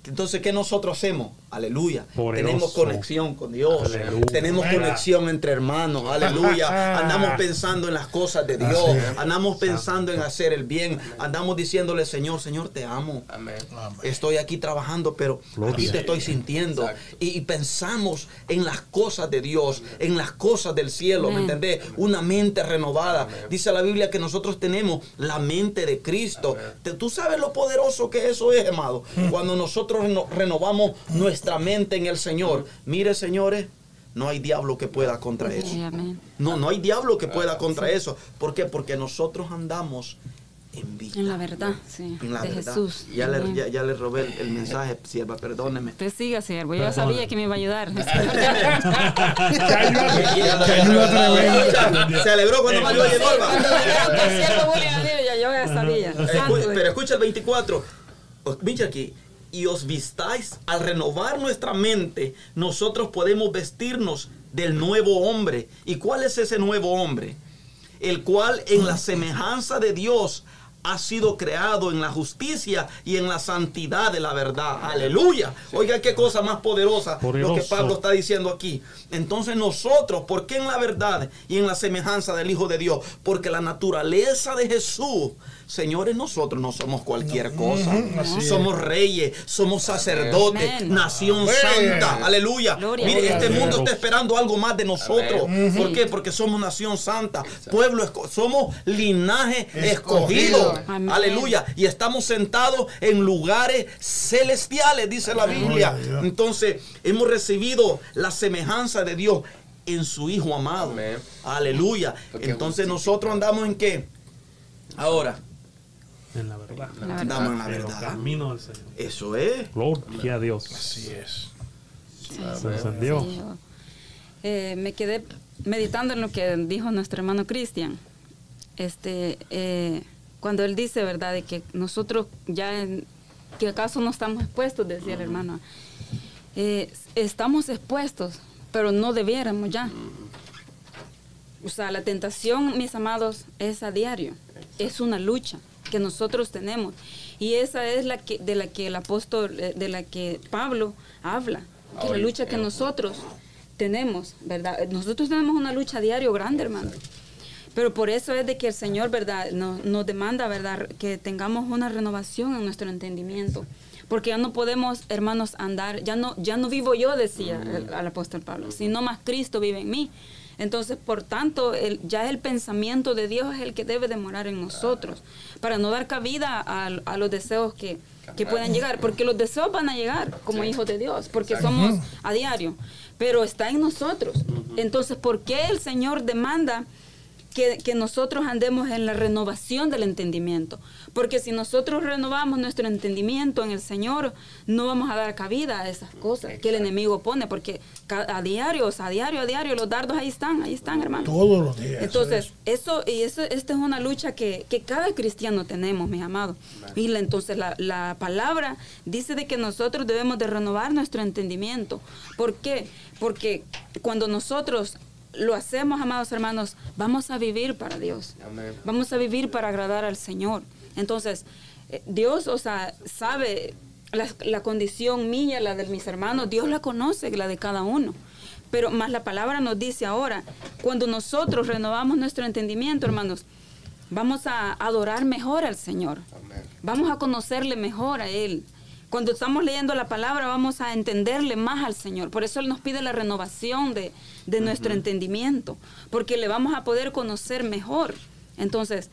entonces, ¿qué nosotros hacemos? Aleluya. Tenemos conexión con Dios. Tenemos conexión entre hermanos. Aleluya. <laughs> Andamos pensando en las cosas de Dios. Andamos pensando en hacer el bien. Andamos diciéndole, Señor, Señor, te amo. Estoy aquí trabajando, pero aquí te estoy sintiendo. Y, pensamos en las cosas de Dios, en las cosas del cielo. ¿Me entendés? Una mente renovada. Dice la Biblia que nosotros tenemos la mente de Cristo. Tú sabes lo poderoso que eso es, amado. <laughs> Cuando nosotros renovamos nuestra mente en el Señor. Mire, señores, no hay diablo que pueda contra eso. No, no hay diablo que pueda contra eso. ¿Por qué? Porque nosotros andamos en vida. En la verdad, sí. En la de Jesús. Ya le, ya, le, robé el, mensaje, sierva, perdóneme. Usted siga, siervo. Yo ya sabía que me iba a ayudar. <laughs> Se alegró cuando me ayudó Yo ya sabía. Pero escucha el 24. Mira aquí y os vistáis, al renovar nuestra mente, nosotros podemos vestirnos del nuevo hombre. ¿Y cuál es ese nuevo hombre? El cual en la semejanza de Dios ha sido creado en la justicia y en la santidad de la verdad. Aleluya. Oiga, qué cosa más poderosa lo que Pablo está diciendo aquí. Entonces nosotros, ¿por qué en la verdad y en la semejanza del Hijo de Dios? Porque la naturaleza de Jesús Señores, nosotros no somos cualquier cosa. somos reyes, somos sacerdotes, nación santa. Aleluya. Mire, este mundo está esperando algo más de nosotros. ¿Por qué? Porque somos nación santa, pueblo, somos linaje escogido. Aleluya. Y estamos sentados en lugares celestiales, dice la Biblia. Entonces, hemos recibido la semejanza de Dios en su Hijo amado. Aleluya. Entonces nosotros andamos en qué? Ahora, en la verdad. Andamos en la verdad. camino del Señor. Eso es. Gloria a Dios. Así es. Se encendió. Eh, me quedé meditando en lo que dijo nuestro hermano Cristian. este, eh, cuando él dice, ¿verdad?, de que nosotros ya, que acaso no estamos expuestos, decía el hermano, eh, estamos expuestos, pero no debiéramos ya. O sea, la tentación, mis amados, es a diario, es una lucha que nosotros tenemos. Y esa es la que, de la que el apóstol, eh, de la que Pablo habla, que la lucha que nosotros tenemos, ¿verdad? Nosotros tenemos una lucha diario grande, hermano. Pero por eso es de que el Señor, ¿verdad?, nos, nos demanda, ¿verdad?, que tengamos una renovación en nuestro entendimiento. Porque ya no podemos, hermanos, andar, ya no, ya no vivo yo, decía el, el apóstol Pablo, sino más Cristo vive en mí. Entonces, por tanto, el, ya el pensamiento de Dios es el que debe de morar en nosotros, para no dar cabida a, a los deseos que, que, puedan llegar, porque los deseos van a llegar como hijos de Dios, porque somos a diario, pero está en nosotros. Entonces, ¿por qué el Señor demanda que, nosotros andemos en la renovación del entendimiento. Porque si nosotros renovamos nuestro entendimiento en el Señor, no vamos a dar cabida a esas cosas que el enemigo pone, porque a diario, a diario, a diario, los dardos ahí están, ahí están, hermano. Todos los días. Entonces, eso, y eso, esta es una lucha que, cada cristiano tenemos, mis amados. Y entonces la, la palabra dice de que nosotros debemos de renovar nuestro entendimiento. ¿Por qué? Porque cuando nosotros lo hacemos, amados hermanos, vamos a vivir para Dios. Vamos a vivir para agradar al Señor. Entonces, eh, Dios, o sea, sabe la, condición mía, la de mis hermanos, Dios la conoce, la de cada uno. Pero más la palabra nos dice ahora, cuando nosotros renovamos nuestro entendimiento, hermanos, vamos a adorar mejor al Señor. Vamos a conocerle mejor a Él. Cuando estamos leyendo la palabra vamos a entenderle más al Señor. Por eso Él nos pide la renovación de, nuestro entendimiento, porque le vamos a poder conocer mejor. Entonces,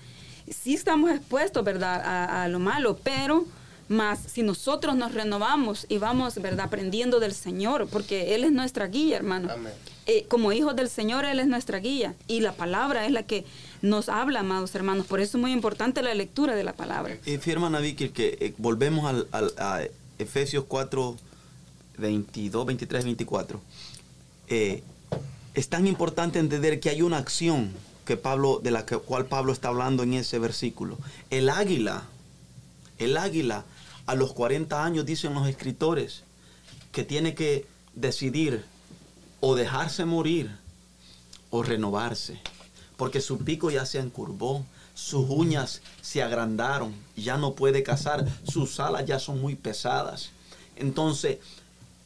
sí estamos expuestos, ¿verdad?, a, lo malo, pero más si nosotros nos renovamos y vamos, ¿verdad?, aprendiendo del Señor, porque Él es nuestra guía, hermano. Eh, como hijos del Señor, Él es nuestra guía. Y la palabra es la que nos habla, amados hermanos. Por eso es muy importante la lectura de la palabra. Y firma Vicky que eh, volvemos al, a Efesios 4, 22, 23, 24. es tan importante entender que hay una acción que Pablo, de la cual Pablo está hablando en ese versículo. El águila, el águila a los 40 años, dicen los escritores, que tiene que decidir o dejarse morir o renovarse porque su pico ya se encurvó, sus uñas se agrandaron, ya no puede cazar, sus alas ya son muy pesadas. Entonces,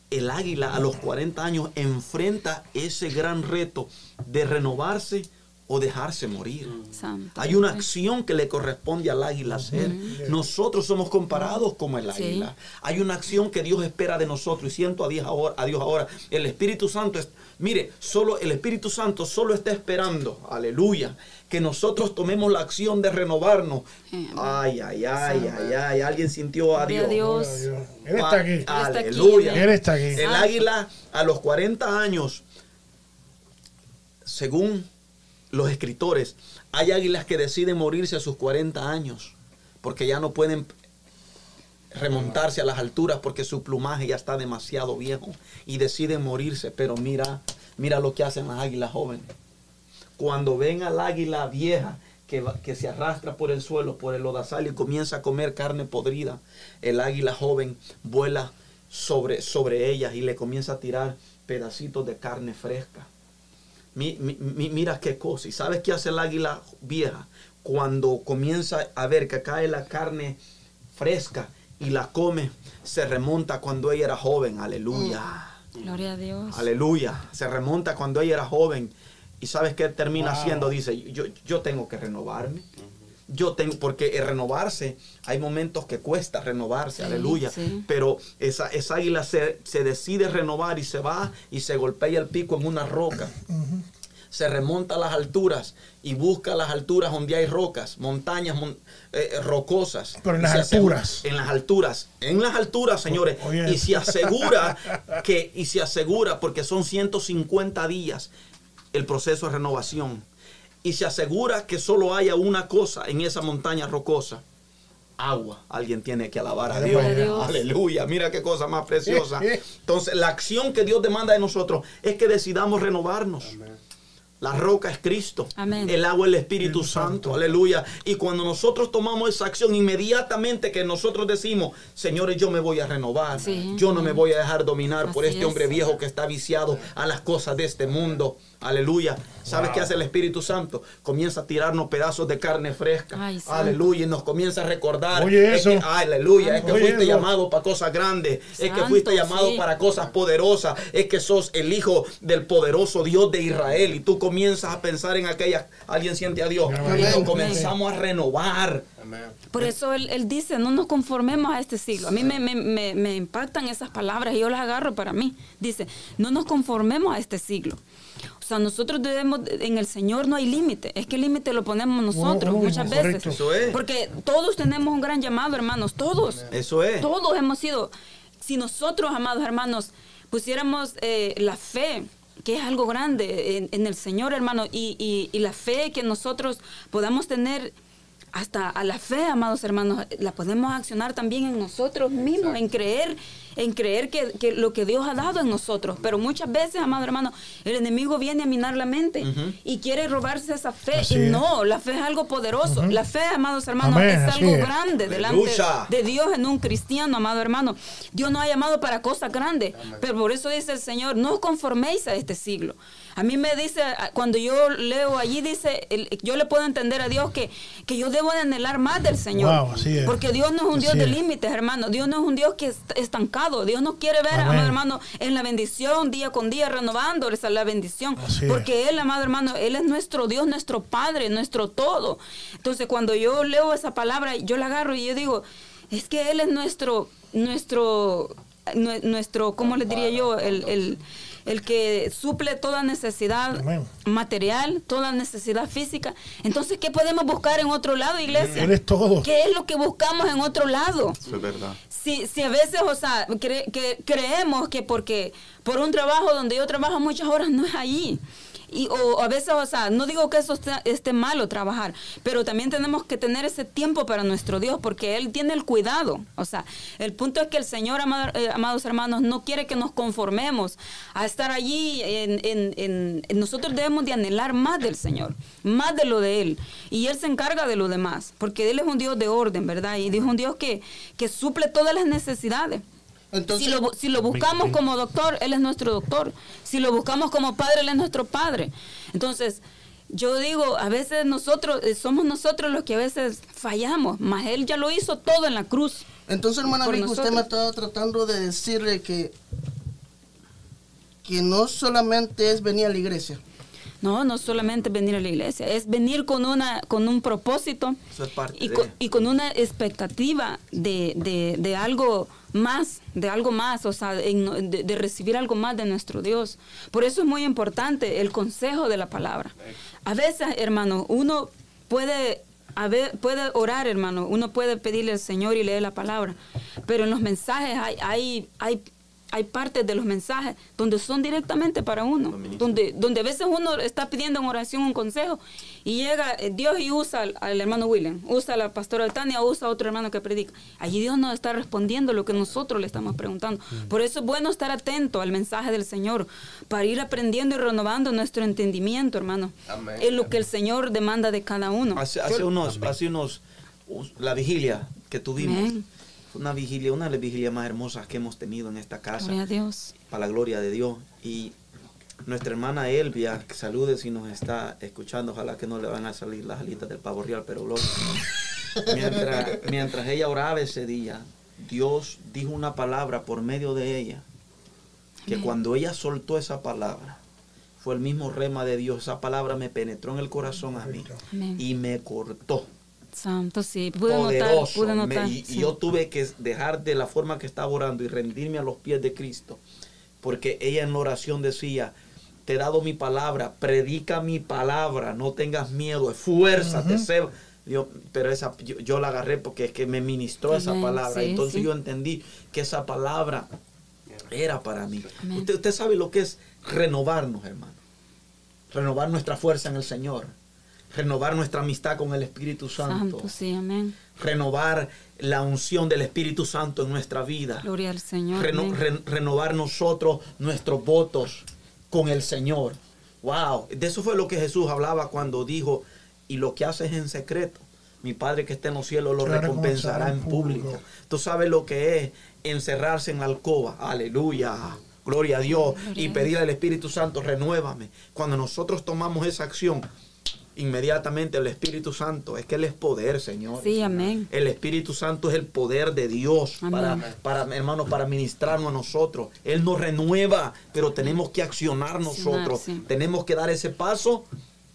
el águila a los 40 años enfrenta ese gran reto de renovarse o dejarse morir. Hay una acción que le corresponde al águila hacer. Nosotros somos comparados como el águila. Hay una acción que Dios espera de nosotros y siento a Dios ahora. A Dios ahora. El Espíritu Santo, es, mire, solo el Espíritu Santo solo está esperando, aleluya, que nosotros tomemos la acción de renovarnos. Ay, ay, ay, ay, ay, alguien sintió a Dios. Dios. Él está aquí. Aleluya. Él está aquí. El águila a los 40 años, según los escritores, hay águilas que deciden morirse a sus 40 años porque ya no pueden remontarse a las alturas porque su plumaje ya está demasiado viejo y deciden morirse. Pero mira, mira lo que hacen las águilas jóvenes. Cuando ven al águila vieja que, que se arrastra por el suelo, por el lodazal y comienza a comer carne podrida, el águila joven vuela sobre, sobre ellas y le comienza a tirar pedacitos de carne fresca mira qué cosa. ¿Y sabes qué hace el águila vieja? Cuando comienza a ver que cae la carne fresca y la come, se remonta cuando ella era joven. Aleluya. Mm. Gloria a Dios. Aleluya. Se remonta cuando ella era joven. ¿Y sabes qué termina haciendo? Dice, yo, yo tengo que renovarme. Yo tengo, porque renovarse, hay momentos que cuesta renovarse, aleluya. Pero esa, esa águila se, decide renovar y se va y se golpea el pico en una roca. Se remonta a las alturas y busca las alturas donde hay rocas, montañas eh, rocosas. Pero en las alturas. en las alturas. En las alturas, señores. Y se asegura que, y se asegura, porque son 150 días el proceso de renovación y se asegura que solo haya una cosa en esa montaña rocosa. Agua. Alguien tiene que alabar a Dios. Aleluya. Mira qué cosa más preciosa. <laughs> Entonces, la acción que Dios demanda de nosotros es que decidamos renovarnos. La roca es Cristo. El agua es el Espíritu Santo. Aleluya. Y cuando nosotros tomamos esa acción, inmediatamente que nosotros decimos, señores, yo me voy a renovar. Yo no me voy a dejar dominar por este hombre viejo que está viciado a las cosas de este mundo. Aleluya. ¿Sabes qué hace el Espíritu Santo? Comienza a tirarnos pedazos de carne fresca. aleluya. Y nos comienza a recordar. Oye, eso. Es que, aleluya. Es que fuiste llamado para cosas grandes. es que fuiste llamado para cosas poderosas. Es que sos el hijo del poderoso Dios de Israel. Y tú comienzas a pensar en aquella. Alguien siente a Dios. Y nos comenzamos a renovar. Por eso él, dice, no nos conformemos a este siglo. A mí me, me, me impactan esas palabras y yo las agarro para mí. Dice, no nos conformemos a este siglo. O sea, nosotros debemos, en el Señor no hay límite, es que el límite lo ponemos nosotros muchas veces. Eso es. Porque todos tenemos un gran llamado, hermanos, todos. Eso es. Todos hemos sido, si nosotros, amados hermanos, pusiéramos eh, la fe, que es algo grande en, el Señor, hermano, y, y la fe que nosotros podamos tener hasta a la fe, amados hermanos, la podemos accionar también en nosotros mismos, en creer, en creer que, lo que Dios ha dado en nosotros. Pero muchas veces, amados hermanos, el enemigo viene a minar la mente y quiere robarse esa fe. y no, la fe es algo poderoso. La fe, amados hermanos, es algo grande delante de Dios en un cristiano, amado hermano. Dios nos ha llamado para cosas grandes. Pero por eso dice el Señor, no os conforméis a este siglo. A mí me dice, cuando yo leo allí, dice, yo le puedo entender a Dios que, que yo debo de anhelar más del Señor. Porque Dios no es un Dios de límites, hermano. Dios no es un Dios que es estancado. Dios no quiere ver, amado hermano, en la bendición, día con día, renovando esa la bendición. Porque Él, amado hermano, Él es nuestro Dios, nuestro Padre, nuestro todo. Entonces, cuando yo leo esa palabra, yo la agarro y yo digo, es que Él es nuestro, nuestro, nuestro, ¿cómo le diría yo? el el que suple toda necesidad material, toda necesidad física. Entonces, ¿qué podemos buscar en otro lado, iglesia? Eres todo. ¿Qué es lo que buscamos en otro lado? Eso es verdad. Si, si a veces, o sea, que creemos que porque por un trabajo donde yo trabajo muchas horas <laughs> no es allí. Y, o a veces, o sea, no digo que eso esté, malo trabajar, pero también tenemos que tener ese tiempo para nuestro Dios, porque Él tiene el cuidado. O sea, el punto es que el Señor, eh, amados hermanos, no quiere que nos conformemos a estar allí. En, nosotros debemos de anhelar más del Señor, más de lo de Él. Y Él se encarga de lo demás, porque Él es un Dios de orden, ¿verdad? Y es un Dios que, que suple todas las necesidades si, lo, buscamos como doctor, Él es nuestro doctor. Si lo buscamos como padre, Él es nuestro padre. Entonces, yo digo, a veces nosotros, eh, somos nosotros los que a veces fallamos, mas Él ya lo hizo todo en la cruz. Entonces, hermana amigo, usted me estaba tratando de decirle que, que no solamente es venir a la iglesia. No, no solamente venir a la iglesia, es venir con una con un propósito y, con, y, con, una expectativa de, de, de algo más, de algo más, o sea, de, recibir algo más de nuestro Dios. Por eso es muy importante el consejo de la palabra. A veces, hermano, uno puede, puede orar, hermano, uno puede pedirle al Señor y leer la palabra, pero en los mensajes hay, hay, hay hay partes de los mensajes donde son directamente para uno, donde, donde a veces uno está pidiendo en oración un consejo y llega eh, Dios y usa al, hermano William, usa a la pastora Tania, usa a otro hermano que predica. Allí Dios nos está respondiendo lo que nosotros le estamos preguntando. Mm. Por eso es bueno estar atento al mensaje del Señor, para ir aprendiendo y renovando nuestro entendimiento, hermano. Es lo que el Señor demanda de cada uno. Hace, unos, hace unos, la vigilia que tuvimos una vigilia, una de las vigilias más hermosas que hemos tenido en esta casa. Gloria a Dios. Para la gloria de Dios. Y nuestra hermana Elvia, que salude si nos está escuchando, ojalá que no le van a salir las alitas del pavo real, pero gloria. <laughs> Mientras, mientras ella oraba ese día, Dios dijo una palabra por medio de ella, que cuando ella soltó esa palabra, fue el mismo rema de Dios, esa palabra me penetró en el corazón a mí y me cortó Santo, sí, pude notar, y, yo tuve que dejar de la forma que estaba orando y rendirme a los pies de Cristo, porque ella en la oración decía, te he dado mi palabra, predica mi palabra, no tengas miedo, esfuérzate, yo, pero esa, yo, la agarré porque es que me ministró esa palabra, entonces yo entendí que esa palabra era para mí. Usted, usted sabe lo que es renovarnos, hermano, renovar nuestra fuerza en el Señor renovar nuestra amistad con el Espíritu Santo. Renovar la unción del Espíritu Santo en nuestra vida. Gloria al Señor. renovar nosotros nuestros votos con el Señor. Wow, de eso fue lo que Jesús hablaba cuando dijo, y lo que haces en secreto, mi Padre que está en los cielos lo recompensará en público. Tú sabes lo que es encerrarse en la alcoba. Aleluya. Gloria a Dios. y pedir al Espíritu Santo, renuévame. Cuando nosotros tomamos esa acción, inmediatamente el Espíritu Santo, es que Él es poder, Señor. Sí, amén. El Espíritu Santo es el poder de Dios para, para, hermanos, para ministrarnos a nosotros. Él nos renueva, pero tenemos que accionar nosotros. Tenemos que dar ese paso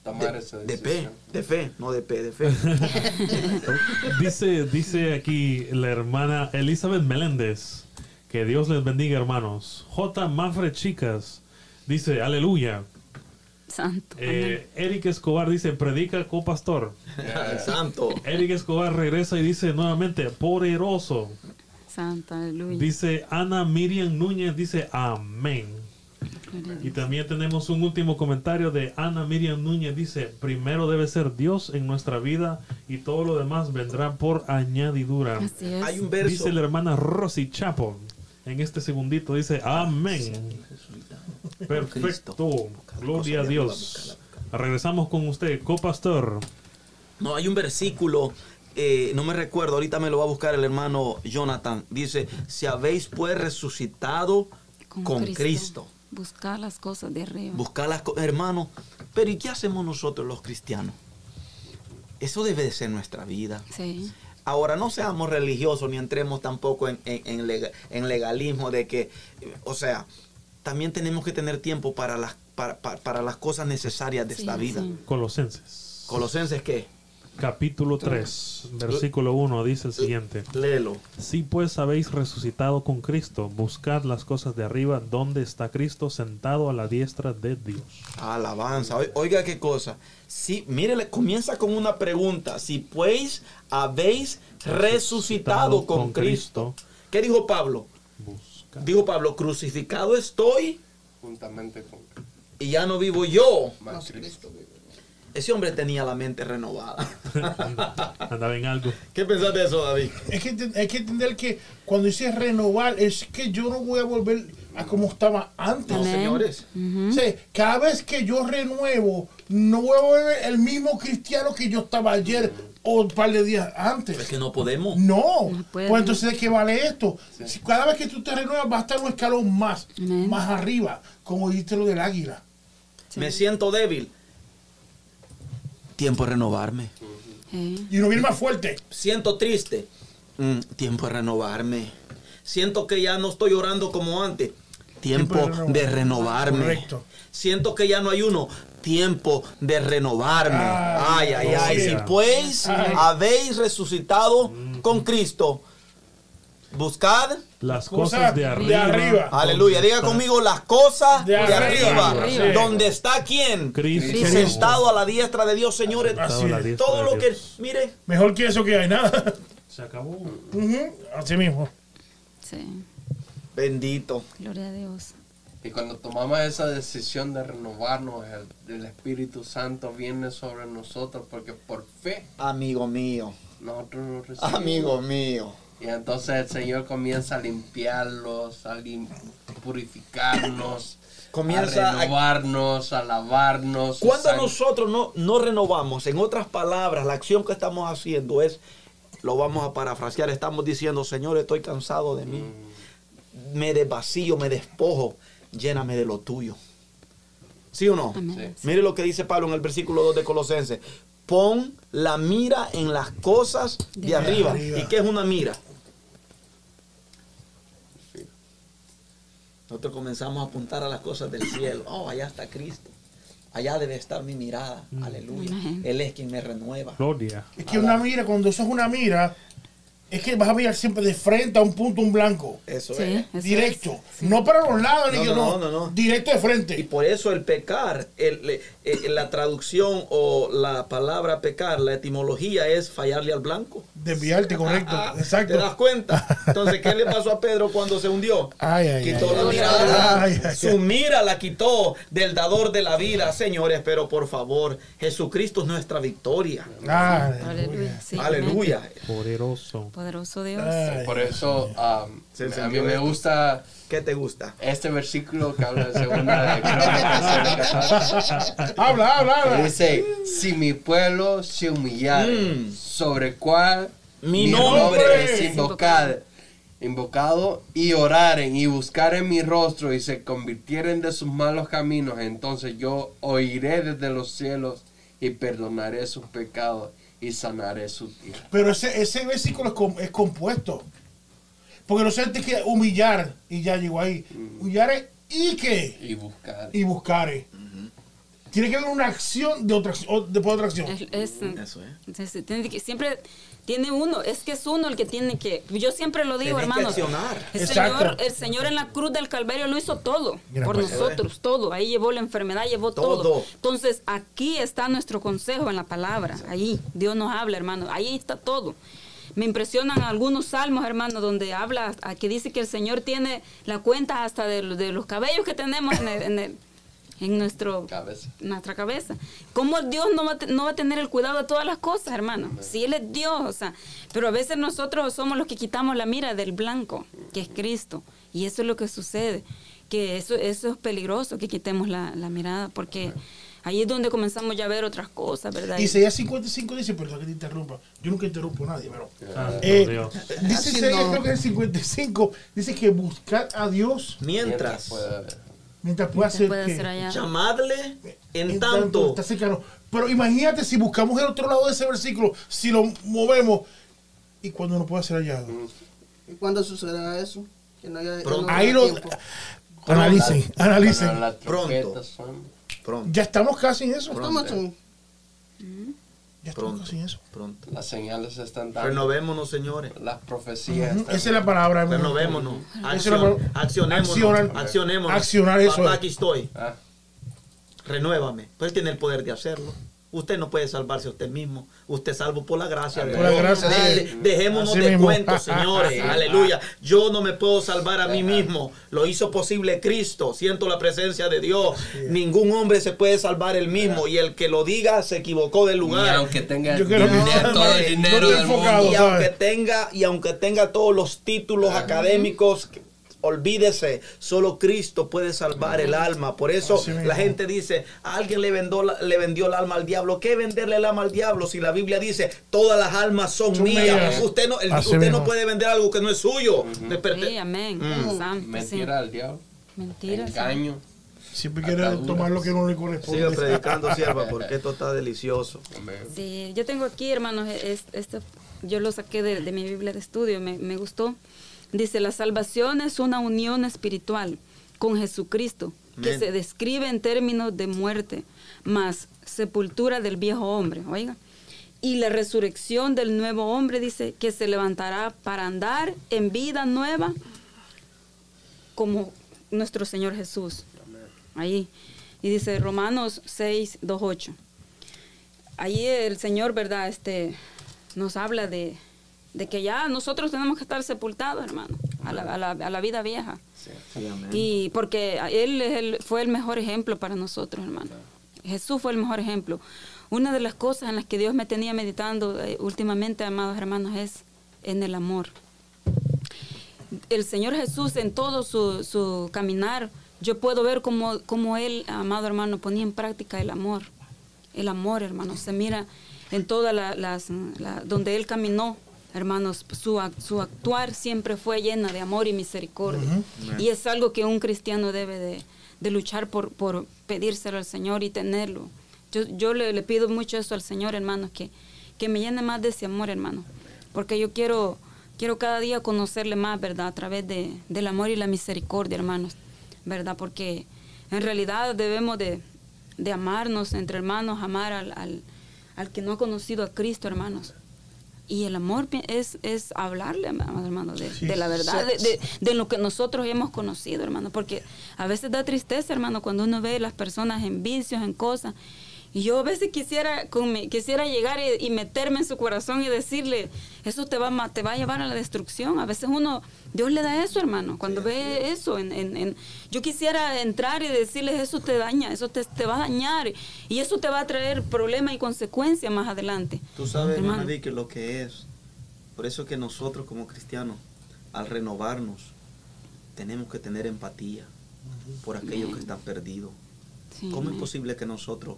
de, fe, de fe, no de fe, de fe. <laughs> dice, dice aquí la hermana Elizabeth Meléndez, que Dios les bendiga hermanos. J. Mafre Chicas, dice, aleluya. Santo. Eh, Eric Escobar dice, predica copastor. Santo. Eric Escobar regresa y dice nuevamente, poderoso. Santo, aleluya. Dice Ana Miriam Núñez, dice, amén. Y también tenemos un último comentario de Ana Miriam Núñez. Dice, primero debe ser Dios en nuestra vida y todo lo demás vendrá por añadidura. Hay un verso. Dice la hermana Rosy Chapo. En este segundito dice, amén. Perfecto. Gloria a Dios. Regresamos con usted, copastor. No, hay un versículo eh, no me recuerdo, ahorita me lo va a buscar el hermano Jonathan. Dice, si habéis pues resucitado con, Cristo. Buscar las cosas de arriba. Buscar las cosas, hermano. Pero ¿y qué hacemos nosotros los cristianos? Eso debe de ser nuestra vida. Sí. Ahora, no seamos religiosos ni entremos tampoco en, en, legalismo de que, o sea, también tenemos que tener tiempo para las, para, las cosas necesarias de esta vida. Colosenses. ¿Colosenses qué? capítulo 3, versículo 1 dice el siguiente. Léelo. Si pues habéis resucitado con Cristo, buscad las cosas de arriba, donde está Cristo sentado a la diestra de Dios. Alabanza. Oiga qué cosa. Si, mire, comienza con una pregunta. Si pues habéis resucitado, con, Cristo. ¿Qué dijo Pablo? Dijo Pablo, crucificado estoy. Juntamente con Y ya no vivo yo. Cristo ese hombre tenía la mente renovada. <laughs> Andaba en algo. ¿Qué pensás de eso, David? Es que hay que entender que cuando dice renovar, es que yo no voy a volver a como estaba antes. No, señores. cada vez que yo renuevo, no voy a volver el mismo cristiano que yo estaba ayer o un par de días antes. Es que no podemos. No. pues entonces, ¿de qué vale esto? Si cada vez que tú te renuevas, va a estar un escalón más, más arriba, como dijiste lo del águila. Me siento débil tiempo de renovarme. Y no viene más fuerte. Siento triste. Mm, tiempo de renovarme. Siento que ya no estoy orando como antes. Tiempo, de renovarme. Siento que ya no hay uno. Tiempo de renovarme. Ay, ay, ay. Si pues habéis resucitado con Cristo, buscad las cosas, de, arriba. Aleluya. Diga conmigo las cosas de, arriba. Donde está quién? Cristo. Sentado a la diestra de Dios, señores. Todo lo que, mire. Mejor que eso que hay nada. Se acabó. Así mismo. Sí. Bendito. Gloria a Dios. Y cuando tomamos esa decisión de renovarnos, el, Espíritu Santo viene sobre nosotros porque por fe. Amigo mío. Nosotros recibimos. Amigo mío y entonces el Señor comienza a limpiarlos, a purificarnos, comienza a renovarnos, a, lavarnos. Cuando nosotros no, no renovamos, en otras palabras, la acción que estamos haciendo es, lo vamos a parafrasear, estamos diciendo, Señor, estoy cansado de mí. Mm. Me desvacío, me despojo, lléname de lo tuyo. ¿Sí o no? Mire lo que dice Pablo en el versículo 2 de Colosenses. Pon la mira en las cosas de, arriba. ¿Y qué es una mira? Nosotros comenzamos a apuntar a las cosas del cielo. Oh, allá está Cristo. Allá debe estar mi mirada. Mm. Aleluya. Él es quien me renueva. Gloria. Es que una mira, cuando eso es una mira, es que vas a mirar siempre de frente a un punto, un blanco. Eso es. Directo. No para los lados, ni no, no, no, no, Directo de frente. Y por eso el pecar, el, eh, la traducción o la palabra pecar, la etimología es fallarle al blanco. Desviarte, correcto. Exacto. ¿Te das cuenta? Entonces, ¿qué le pasó a Pedro cuando se hundió? Ay, ay, quitó la mirada. Su mira la quitó del dador de la vida, señores. Pero por favor, Jesucristo es nuestra victoria. Aleluya. Aleluya. Poderoso. Poderoso Dios. Por eso um, a mí me gusta... ¿Qué te gusta? Este versículo que habla de segunda de <laughs> habla, habla, habla. Dice, si mi pueblo se humillara, mm. sobre cuál mi, nombre, es invocado, invocado y oraren y buscaren mi rostro y se convirtieren de sus malos caminos, entonces yo oiré desde los cielos y perdonaré sus pecados y sanaré su tierra. Pero ese, ese versículo es, compuesto. Porque no se que humillar y ya llegó ahí. Humillar y qué? Y buscar. Y buscar. Tiene que haber una acción de otra, de otra acción. Es, Eso es. tiene que, siempre tiene uno, es que es uno el que tiene que. Yo siempre lo digo, hermano. El Señor, el Señor en la cruz del Calvario lo hizo todo por pues, nosotros, todo. Ahí llevó la enfermedad, llevó todo. todo. Entonces, aquí está nuestro consejo en la palabra. Ahí Dios nos habla, hermano. Ahí está todo. Me impresionan algunos salmos, hermano, donde habla, que dice que el Señor tiene la cuenta hasta de, los cabellos que tenemos en el en nuestro, nuestra cabeza. ¿Cómo Dios no va, no va a tener el cuidado de todas las cosas, hermano? Si Él es Dios, o sea, pero a veces nosotros somos los que quitamos la mira del blanco, que es Cristo. Y eso es lo que sucede, que eso, eso es peligroso, que quitemos la, mirada, porque... Ahí es donde comenzamos ya a ver otras cosas, ¿verdad? Y Isaías 55 dice, perdón que te interrumpa, yo nunca interrumpo a nadie, pero... Ah, eh, dice creo que es el 55, dice que buscar a Dios... Mientras mientras pueda hacer, llamadle en, tanto. Pero imagínate si buscamos el otro lado de ese versículo, si lo movemos y cuando no pueda ser hallado. ¿Y cuándo sucederá eso? Que no haya, Ahí lo analicen, analicen. Pronto. Pronto. Ya estamos casi en eso. Estamos ya pronto, sin eso. Pronto. Las señales están dando. Renovémonos, señores. Las profecías. Esa es la palabra. Renovémonos. Acción, accionémonos. Accionémonos. Accionar eso. aquí estoy. Ah. Renuévame. Pues él tiene el poder de hacerlo. Usted no puede salvarse a usted mismo. Usted es salvo por la gracia de Dios. dejémonos de cuentos, señores. <laughs> Aleluya. Yo no me puedo salvar a mí mismo. Lo hizo posible Cristo. Siento la presencia de Dios. Ningún hombre se puede salvar el mismo. Y el que lo diga se equivocó del lugar. Y aunque tenga todo el dinero del mundo. Y aunque tenga, y aunque tenga todos los títulos académicos Olvídese, solo Cristo puede salvar el alma. Por eso la gente dice, alguien le vendió, le vendió el alma al diablo. ¿Qué venderle el alma al diablo? Si la Biblia dice, todas las almas son, mías. Usted no, usted no puede vender algo que no es suyo. sí, amén. Mm. Mentira al diablo. Mentira. Engaño. Siempre quiere tomar lo que no le corresponde. Sigue predicando, sierva, porque esto está delicioso. Sí, yo tengo aquí, hermanos, esto, yo lo saqué de, mi Biblia de estudio, me, me gustó. Dice, la salvación es una unión espiritual con Jesucristo, que se describe en términos de muerte, más sepultura del viejo hombre, oiga. Y la resurrección del nuevo hombre dice que se levantará para andar en vida nueva como nuestro Señor Jesús. Ahí. Y dice Romanos 6, 2, 8. Ahí el Señor, ¿verdad? Este, nos habla de, de que ya nosotros tenemos que estar sepultados, hermano, a la, a la, a la vida vieja. y porque él, fue el mejor ejemplo para nosotros, hermano. Jesús fue el mejor ejemplo. Una de las cosas en las que Dios me tenía meditando eh, últimamente, amados hermanos, es en el amor. El Señor Jesús en todo su, su caminar, yo puedo ver cómo, cómo Él, amado hermano, ponía en práctica el amor. El amor, hermano, se mira en todas las, donde Él caminó, hermanos, su, su actuar siempre fue llena de amor y misericordia. Y es algo que un cristiano debe de, luchar por, por, pedírselo al Señor y tenerlo. Yo, yo le, pido mucho eso al Señor, hermanos, que, que me llene más de ese amor, hermano. Porque yo quiero, quiero cada día conocerle más, ¿verdad? A través de, del amor y la misericordia, hermanos. ¿Verdad? Porque en realidad debemos de, amarnos entre hermanos, amar al, al, al que no ha conocido a Cristo, hermanos y el amor es, es hablarle, hermano, de, la verdad, de, de, lo que nosotros hemos conocido, hermano. Porque a veces da tristeza, hermano, cuando uno ve a las personas en vicios, en cosas. Y yo a veces quisiera, quisiera llegar y, meterme en su corazón y decirle, eso te va, te va a llevar a la destrucción. A veces uno, Dios le da eso, hermano, cuando ve eso. En, en, yo quisiera entrar y decirles, eso te daña, eso te, te, va a dañar y eso te va a traer problemas y consecuencias más adelante. Tú sabes, hermano, que lo que es Por eso que nosotros como cristianos, al renovarnos, tenemos que tener empatía por aquellos que están perdidos. ¿Cómo es posible que nosotros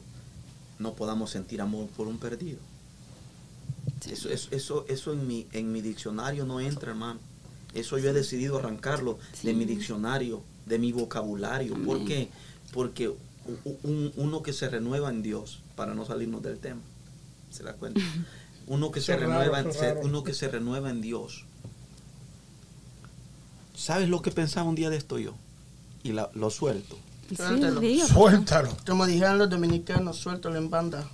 no podamos sentir amor por un perdido? Eso, eso, eso, en, mi, en mi diccionario no entra, hermano. Eso yo he decidido arrancarlo de mi diccionario, de mi vocabulario. ¿Por qué? Porque uno que se renueva en Dios, para no salirnos del tema, ¿se da cuenta? <laughs> Uno que, se renueva, en, uno que se renueva en Dios. ¿Sabes lo que pensaba un día de esto yo? Y lo suelto. Suéltalo. Suéltalo. Como dijeron los dominicanos, suéltalo en banda.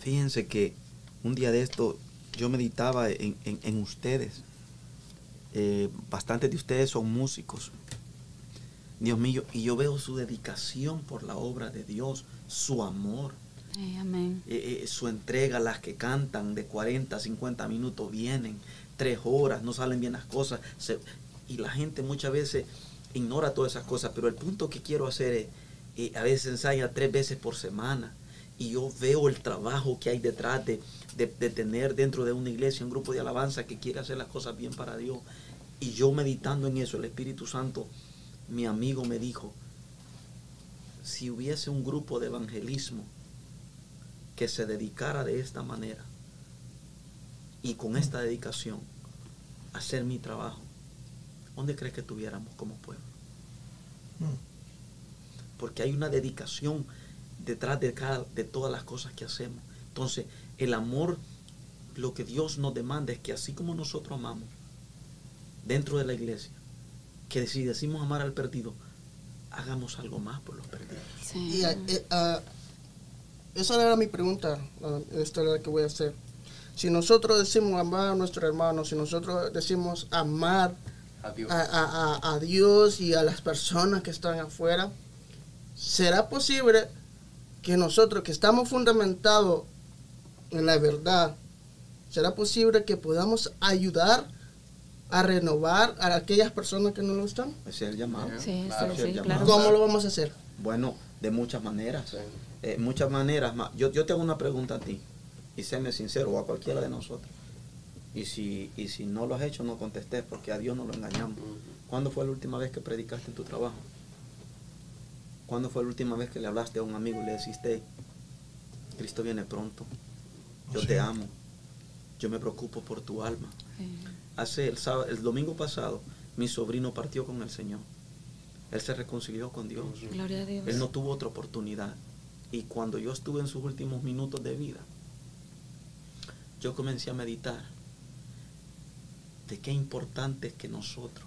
Fíjense que un día de esto yo meditaba en, ustedes. Eh, bastantes de ustedes son músicos. Dios mío, y yo veo su dedicación por la obra de Dios, su amor. amén. Eh, eh, su entrega, las que cantan de 40, 50 minutos vienen, tres horas, no salen bien las cosas. y la gente muchas veces ignora todas esas cosas, pero el punto que quiero hacer es, a veces ensaya tres veces por semana y yo veo el trabajo que hay detrás de, de, tener dentro de una iglesia un grupo de alabanza que quiere hacer las cosas bien para Dios. Y yo meditando en eso, el Espíritu Santo, mi amigo me dijo, si hubiese un grupo de evangelismo que se dedicara de esta manera y con esta dedicación hacer mi trabajo, ¿dónde crees que tuviéramos como pueblo? Mm. Porque hay una dedicación detrás de, cada, de todas las cosas que hacemos. Entonces, el amor, lo que Dios nos demanda es que así como nosotros amamos dentro de la iglesia, que si decimos amar al perdido, hagamos algo más por los perdidos. Y, eh, ah, esa era mi pregunta, esta es la que voy a hacer. Si nosotros decimos amar a nuestro hermano, si nosotros decimos amar a Dios y a las personas que están afuera, ¿será posible que nosotros que estamos fundamentados en la verdad, será posible que podamos ayudar a renovar a aquellas personas que no lo están? Ese es el llamado. Sí, sí, ¿Cómo lo vamos a hacer? Bueno, de muchas maneras. Eh, muchas maneras. Yo, yo te hago una pregunta a ti, y séme sincero, o a cualquiera de nosotros. Y si, y si no lo has hecho, no contestes, porque a Dios no lo engañamos. ¿Cuándo fue la última vez que predicaste en tu trabajo? ¿Cuándo fue la última vez que le hablaste a un amigo y le dijiste, Cristo viene pronto? Yo te amo. Yo me preocupo por tu alma. Hace el, sábado, el domingo pasado, mi sobrino partió con el Señor. Él se reconcilió con Dios. Gloria a Dios. Él no tuvo otra oportunidad. Y cuando yo estuve en sus últimos minutos de vida, yo comencé a meditar de qué importante es que nosotros,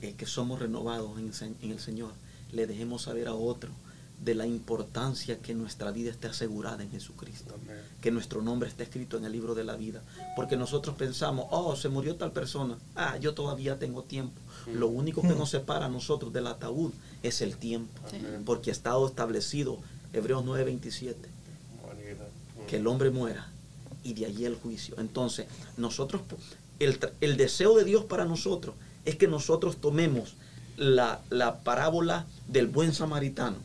eh, que somos renovados en el Señor, le dejemos saber a otro de la importancia que nuestra vida esté asegurada en Jesucristo. Que nuestro nombre esté escrito en el libro de la vida. Porque nosotros pensamos, oh, se murió tal persona. Ah, yo todavía tengo tiempo. Lo único que nos separa a nosotros del ataúd es el tiempo. Porque ha estado establecido, Hebreos 9:27, que el hombre muera y de allí el juicio. Entonces, nosotros, el, el deseo de Dios para nosotros es que nosotros tomemos la, parábola del buen samaritano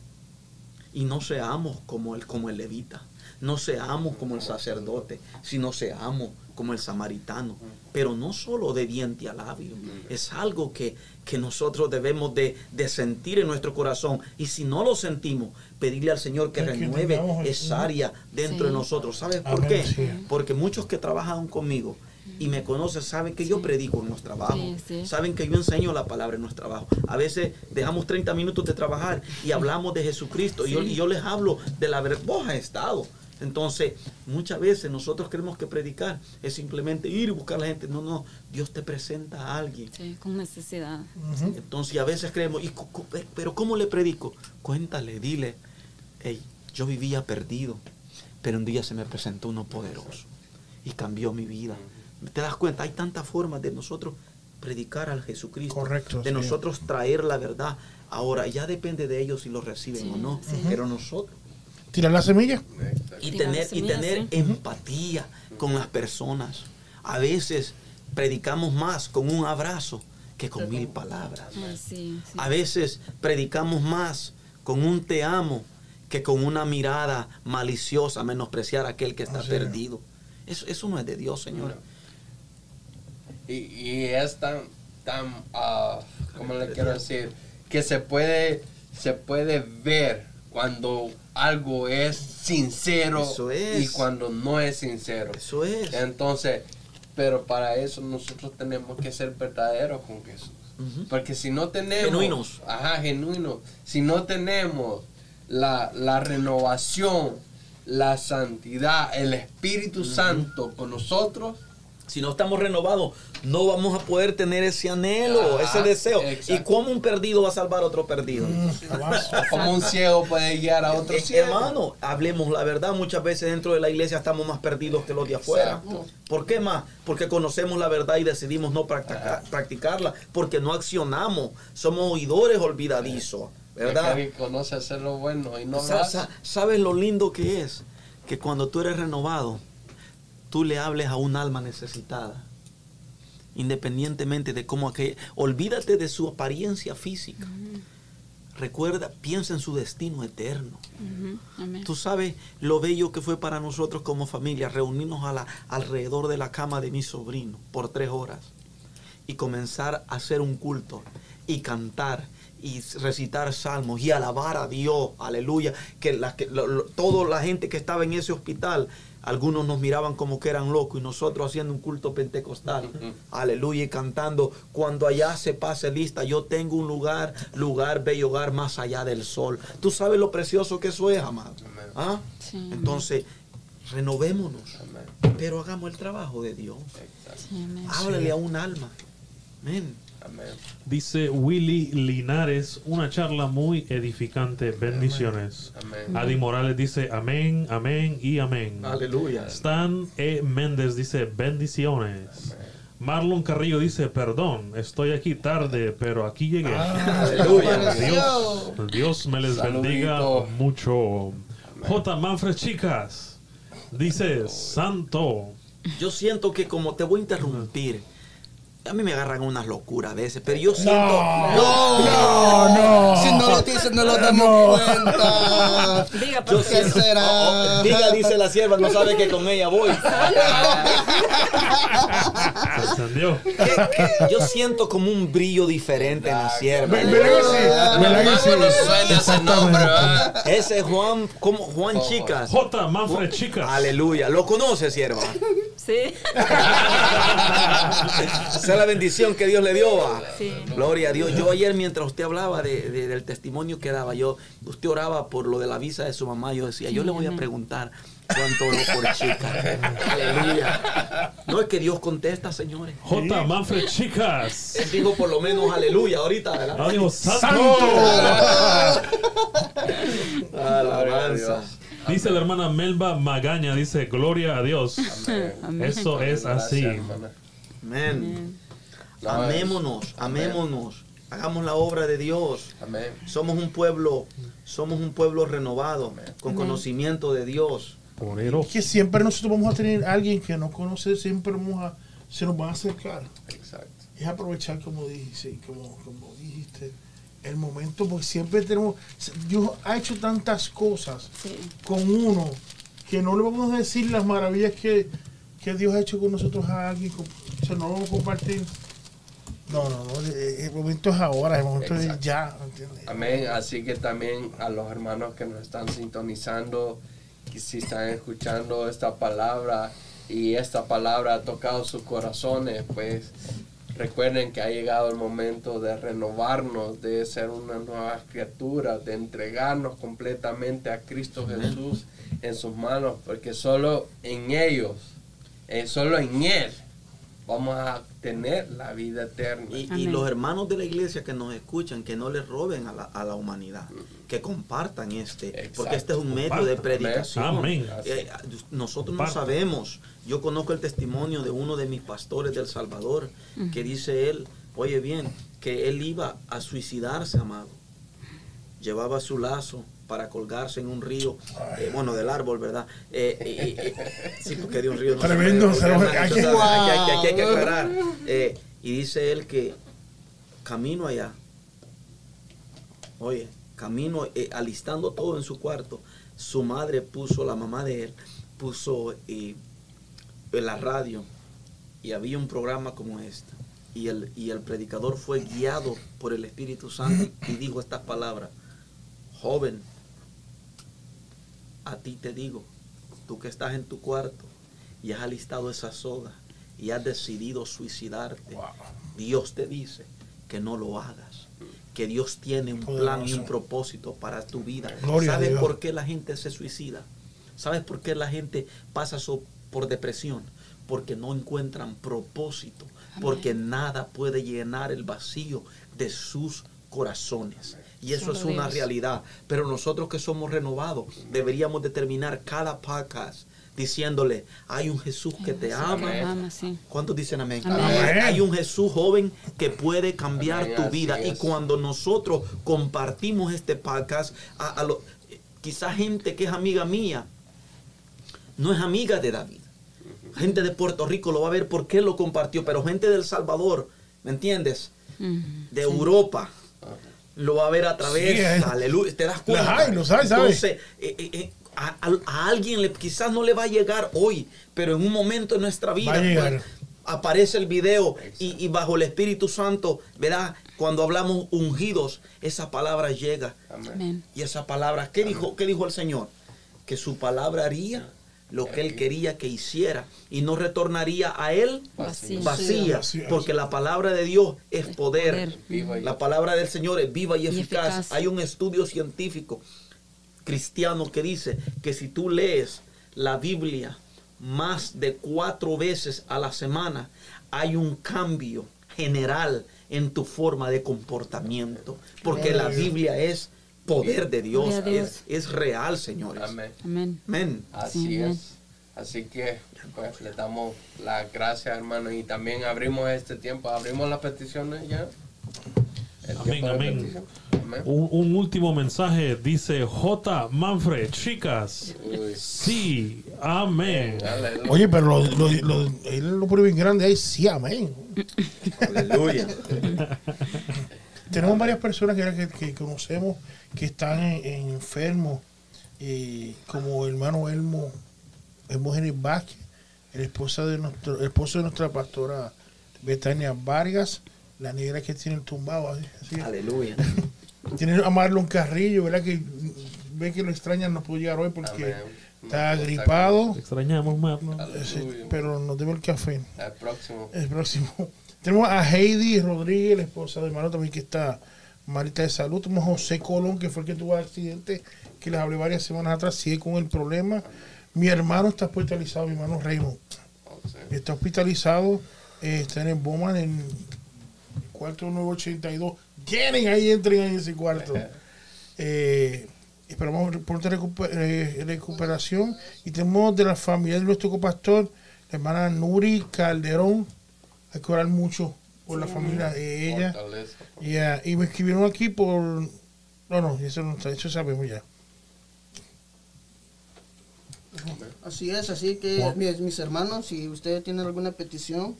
y no seamos como el, como el levita, no seamos como el sacerdote, sino seamos como el samaritano, pero no solo de diente a labio, es algo que, que nosotros debemos de, sentir en nuestro corazón y si no lo sentimos, pedirle al Señor que renueve esa área dentro de nosotros. ¿Sabes por qué? Porque muchos que trabajan conmigo, y me conocen, saben que yo predico en nuestro trabajo, saben que yo enseño la palabra en nuestro trabajo. A veces dejamos 30 minutos de trabajar y hablamos de Jesucristo y yo, y, yo, les hablo de la verdad. Vos has estado. Entonces, muchas veces nosotros creemos que predicar es simplemente ir y buscar a la gente. No, no, Dios te presenta a alguien. Sí, con necesidad. Entonces, a veces creemos, ¿y, pero ¿cómo le predico? Cuéntale, dile, hey, yo vivía perdido, pero un día se me presentó uno poderoso y cambió mi vida. ¿Te das cuenta? Hay tantas formas de nosotros predicar al Jesucristo. Correcto. De nosotros traer la verdad. Ahora, ya depende de ellos si lo reciben o no. Pero nosotros. Tirar la semilla. Y tener, y tener empatía con las personas. A veces predicamos más con un abrazo que con mil palabras. A veces predicamos más con un te amo que con una mirada maliciosa, menospreciar a aquel que está perdido. Eso, eso no es de Dios, Señor. Y, es tan, tan uh, ¿cómo le quiero decir? Que se puede, se puede ver cuando algo es sincero y cuando no es sincero. Eso es. Entonces, pero para eso nosotros tenemos que ser verdaderos con Jesús. Porque si no tenemos... Genuinos. Ajá, genuinos. Si no tenemos la, la renovación, la santidad, el Espíritu Santo con nosotros, si no estamos renovados, no vamos a poder tener ese anhelo, ese deseo. ¿Y cómo un perdido va a salvar a otro perdido? Mm, como un ciego puede guiar a otro eh, ciego. Hermano, hablemos la verdad. Muchas veces dentro de la iglesia estamos más perdidos que los de afuera. ¿Por qué más? Porque conocemos la verdad y decidimos no practicarla. Porque no accionamos. Somos oidores olvidadizos. ¿Verdad? conoce hacer lo bueno y no ¿Sabes lo lindo que es? Que cuando tú eres renovado, tú le hables a un alma necesitada. Independientemente de cómo aquella. Olvídate de su apariencia física. Recuerda, piensa en su destino eterno. Tú sabes lo bello que fue para nosotros como familia reunirnos a la, alrededor de la cama de mi sobrino por tres horas y comenzar a hacer un culto y cantar y recitar salmos y alabar a Dios, aleluya, que, la, que toda la gente que estaba en ese hospital algunos nos miraban como que eran locos y nosotros haciendo un culto pentecostal. Aleluya y cantando. Cuando allá se pase lista, yo tengo un lugar, lugar, bello hogar más allá del sol. Tú sabes lo precioso que eso es, amado. ¿Ah? Entonces, renovémonos. Pero hagamos el trabajo de Dios. Háblale a un alma. Amén. Dice Willy Linares, una charla muy edificante. Bendiciones. Adi Morales dice amén, amén y amén. Aleluya. Stan E. Méndez dice bendiciones. Marlon Carrillo dice, perdón, estoy aquí tarde, pero aquí llegué. Ah, aleluya. Dios, Dios me les bendiga mucho. J. Manfred Chicas dice, santo. Yo siento que como te voy a interrumpir a mí me agarran unas locuras a veces, pero yo siento. No, no, no. Si no lo dicen, no lo damos cuenta. Diga, ¿por qué será? Oh, oh, diga, dice la sierva, no sabe que con ella voy. encendió. Yo siento como un brillo diferente en la sierva. Ese nombre, Ese es Juan, como Juan Chicas. J. Manfred Chicas. Aleluya. ¿Lo conoce, sierva? Sí. <laughs> la bendición que Dios le dio. Gloria a Dios. Yo ayer mientras usted hablaba de, del testimonio que daba, yo, usted oraba por lo de la visa de su mamá, yo decía, yo le voy a preguntar cuánto oró por chica. aleluya. No es que Dios contesta, señores. J. Manfred Chicas. Él dijo por lo menos aleluya ahorita, ¿verdad? Ah, santo. <laughs> Alabanza. Dice la hermana Melba Magaña, dice, gloria a Dios. Eso es así. Amén. Amémonos, amémonos. Hagamos la obra de Dios. Amén. Somos un pueblo, somos un pueblo renovado, con conocimiento de Dios. Que siempre nosotros vamos a tener alguien que no conoce, siempre vamos a, se nos va a acercar. Exacto. Es aprovechar, como, dijiste, como, como dijiste, el momento, porque siempre tenemos, Dios ha hecho tantas cosas con uno que no le vamos a decir las maravillas que, que Dios ha hecho con nosotros a alguien, o sea, no vamos a compartir. No, no, no, el momento es ahora, el momento es ya. Amén. Así que también a los hermanos que nos están sintonizando, que si están escuchando esta palabra y esta palabra ha tocado sus corazones, pues recuerden que ha llegado el momento de renovarnos, de ser una nueva criatura, de entregarnos completamente a Cristo Jesús en sus manos, porque solo en ellos, eh, solo en Él vamos a tener la vida eterna. Y, los hermanos de la iglesia que nos escuchan, que no les roben a la, a la humanidad, que compartan este, porque este es un medio de predicación. Eh, nosotros no sabemos. Yo conozco el testimonio de uno de mis pastores del Salvador, que dice él, oye bien, que él iba a suicidarse, amado. Llevaba su lazo para colgarse en un río, eh, bueno, del árbol, ¿verdad? Eh, sí, porque de un río. No Tremendo, se aquí, hay que aclarar. Eh, y dice él que camino allá, oye, camino, alistando todo en su cuarto, su madre puso, la mamá de él, puso en la radio y había un programa como este y el, y el predicador fue guiado por el Espíritu Santo y dijo estas palabras, joven, a ti te digo, tú que estás en tu cuarto y has alistado esa soga y has decidido suicidarte, Dios te dice que no lo hagas, que Dios tiene un plan y un propósito para tu vida. ¿Sabes por qué la gente se suicida? ¿Sabes por qué la gente pasa por depresión? Porque no encuentran propósito porque nada puede llenar el vacío de sus corazones. Y eso es una realidad. Pero nosotros que somos renovados deberíamos determinar cada podcast diciéndole, hay un Jesús que te ama. ¿Cuántos dicen amén? Hay un Jesús joven que puede cambiar tu vida. Y cuando nosotros compartimos este podcast, a, quizá gente que es amiga mía, no es amiga de David. Gente de Puerto Rico lo va a ver porque lo compartió, pero gente del Salvador, ¿me entiendes? De Europa lo va a ver a través, eh. aleluya, te das cuenta. Entonces, eh, eh, a, alguien le, quizás no le va a llegar hoy, pero en un momento de nuestra vida pues, aparece el video y, bajo el Espíritu Santo, ¿verdad? Cuando hablamos ungidos, esa palabra llega. Y esa palabra, ¿qué dijo, ¿qué dijo el Señor? Que su palabra haría lo que él quería que hiciera y no retornaría a él vacía, porque la palabra de Dios es poder, la palabra del Señor es viva y, eficaz. Hay un estudio científico cristiano que dice que si tú lees la Biblia más de cuatro veces a la semana, hay un cambio general en tu forma de comportamiento, porque la Biblia es poder de Dios, Es, real, señores. Amén. Amén. Así es. Así que pues le damos las gracias, hermano, y también abrimos este tiempo, abrimos las peticiones ya. Amén, amén. Un, último mensaje dice J. Manfred, chicas. Sí, amén. Oye, pero lo, lo, lo, él lo pone bien grande ahí, sí, amén. Aleluya. <laughs> Tenemos varias personas que, que conocemos que están enfermos, eh, como hermano Elmo, Elmo Vázquez, el esposo de nuestro, el esposo de nuestra pastora Betania Vargas, la negra que tiene el tumbado. Así, Aleluya. <laughs> tiene a Marlon Carrillo, ¿verdad? Que ve que lo extrañan, no pudo llegar hoy porque está gripado. Extrañamos, Marlon. pero nos debe el café. El próximo. El próximo. Tenemos a Heidi Rodríguez, la esposa de hermano también que está Marita de Salud. Tenemos José Colón, que fue el que tuvo el accidente, que les hablé varias semanas atrás, sigue con el problema. Mi hermano está hospitalizado, mi hermano Raymond. Está hospitalizado, eh, está en el Bowman en cuarto 982. Tienen ahí, entren en ese cuarto. <laughs> Eh, esperamos pronta eh, recuperación. Y tenemos de la familia de nuestro copastor, la hermana Nuri Calderón. Hay que orar mucho por la familia de ella. y me escribieron aquí por. No, no, eso no está, eso sabemos ya. Así es, así que mis, hermanos, si ustedes tienen alguna petición,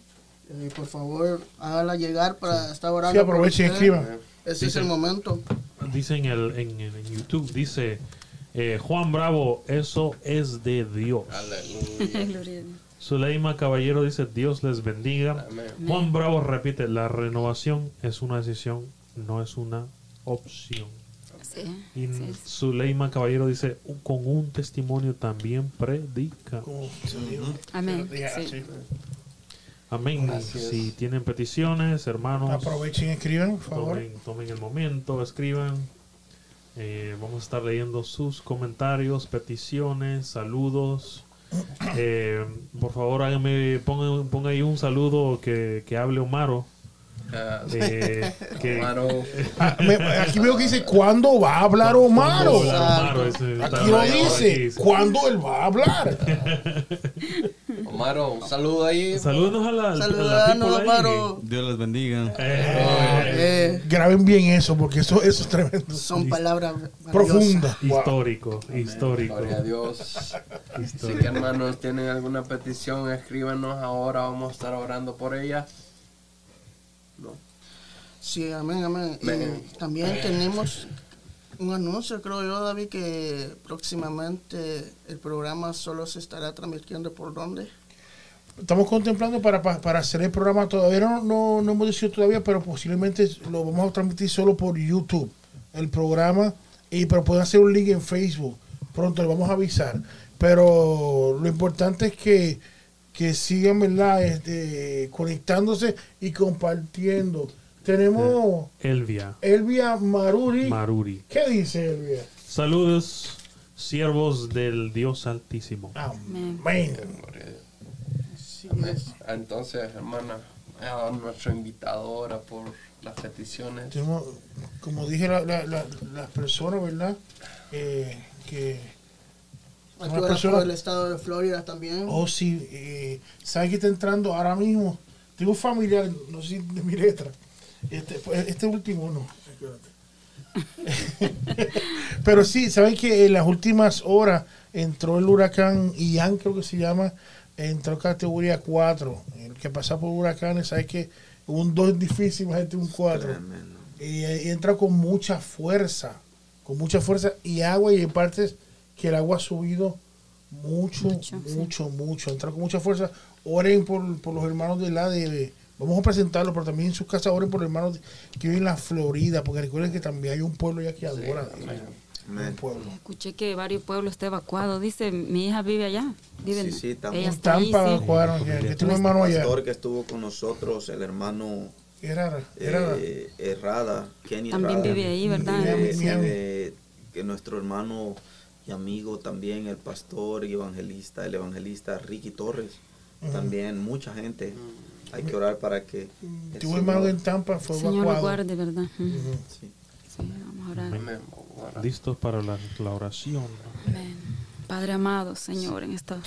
eh, por favor hágala llegar para estar orando. Sí, aprovechen y escriban. Ese es el momento. Dice en, el, en, YouTube, dice eh, Juan Bravo, eso es de Dios. Aleluya. <laughs> Zuleima Caballero dice, Dios les bendiga. Juan Bravo repite, la renovación es una decisión, no es una opción. y Zuleima Caballero dice, con un testimonio también predica. Amén. Amén. Si tienen peticiones, hermanos, aprovechen y escriban, por favor. Tomen, el momento, escriban. Eh, vamos a estar leyendo sus comentarios, peticiones, saludos. Eh, por favor, háganme, pongan, ponga ahí un saludo que, que hable Omaro. Eh, <laughs> que, <laughs> ah, aquí veo que dice ¿cuándo va a hablar Omaro? aquí lo dice ¿cuándo él va a hablar? <laughs> Omaro, un saludo ahí. Saludos a la, Saludanos, Omaro. Dios les bendiga. Eh, eh, graben bien eso porque eso, eso es tremendo. Son palabras profundas. Histórico, histórico. Gloria a Dios. Si hermanos tienen alguna petición, escríbanos ahora. Vamos a estar orando por ella. Sí, amén, amén. Y también tenemos un anuncio, creo yo, David, que próximamente el programa solo se estará transmitiendo por dónde. estamos contemplando para, para, hacer el programa. Todavía no, no, no hemos decidido todavía, pero posiblemente lo vamos a transmitir solo por YouTube, el programa. Y pero pueden hacer un link en Facebook. Pronto le vamos a avisar. Pero lo importante es que, que sigan, ¿verdad? Este, conectándose y compartiendo. Tenemos Elvia. Elvia Maruri. Maruri. ¿Qué dice Elvia? Saludos, siervos del Dios Altísimo. Amén. Entonces, hermana, a nuestro invitado ahora por las peticiones. como dije, la, las personas, ¿verdad? Eh, que Aquí persona, el estado de Florida también. Oh, sí. Eh, ¿Sabes que está entrando ahora mismo? Tengo un familiar, no sé de mi letra. Este, pues, este último no. <laughs> Pero sí, ¿saben que en las últimas horas entró el huracán Ian, creo que se llama, entró categoría 4. El que pasa por huracanes, ¿sabes que un 2 difícil, gente un 4. Y, entra con mucha fuerza, con mucha fuerza y agua y en partes que el agua ha subido mucho, mucho, mucho, Entra con mucha fuerza. Oren por, por los hermanos de la de Vamos a presentarlo, pero también en sus casas oren por hermanos que viven en la Florida, porque recuerden que también hay un pueblo ya que adora. Escuché que varios pueblos están evacuados. Dice, mi hija vive allá. sí, sí, también. En Tampa evacuaron. Un hermano allá. El que estuvo con nosotros, el hermano Herrera, eh, Errada, Kenny También vive ahí, ¿verdad? Eh, que nuestro hermano y amigo también, el pastor y evangelista, el evangelista Ricky Torres. También mucha gente. Hay que orar para que... Tu hermano en Tampa fue Señor evacuado. guarde, ¿verdad? sí. sí. vamos a orar. Listos para la, la oración. Amén. Padre amado, Señor, en esta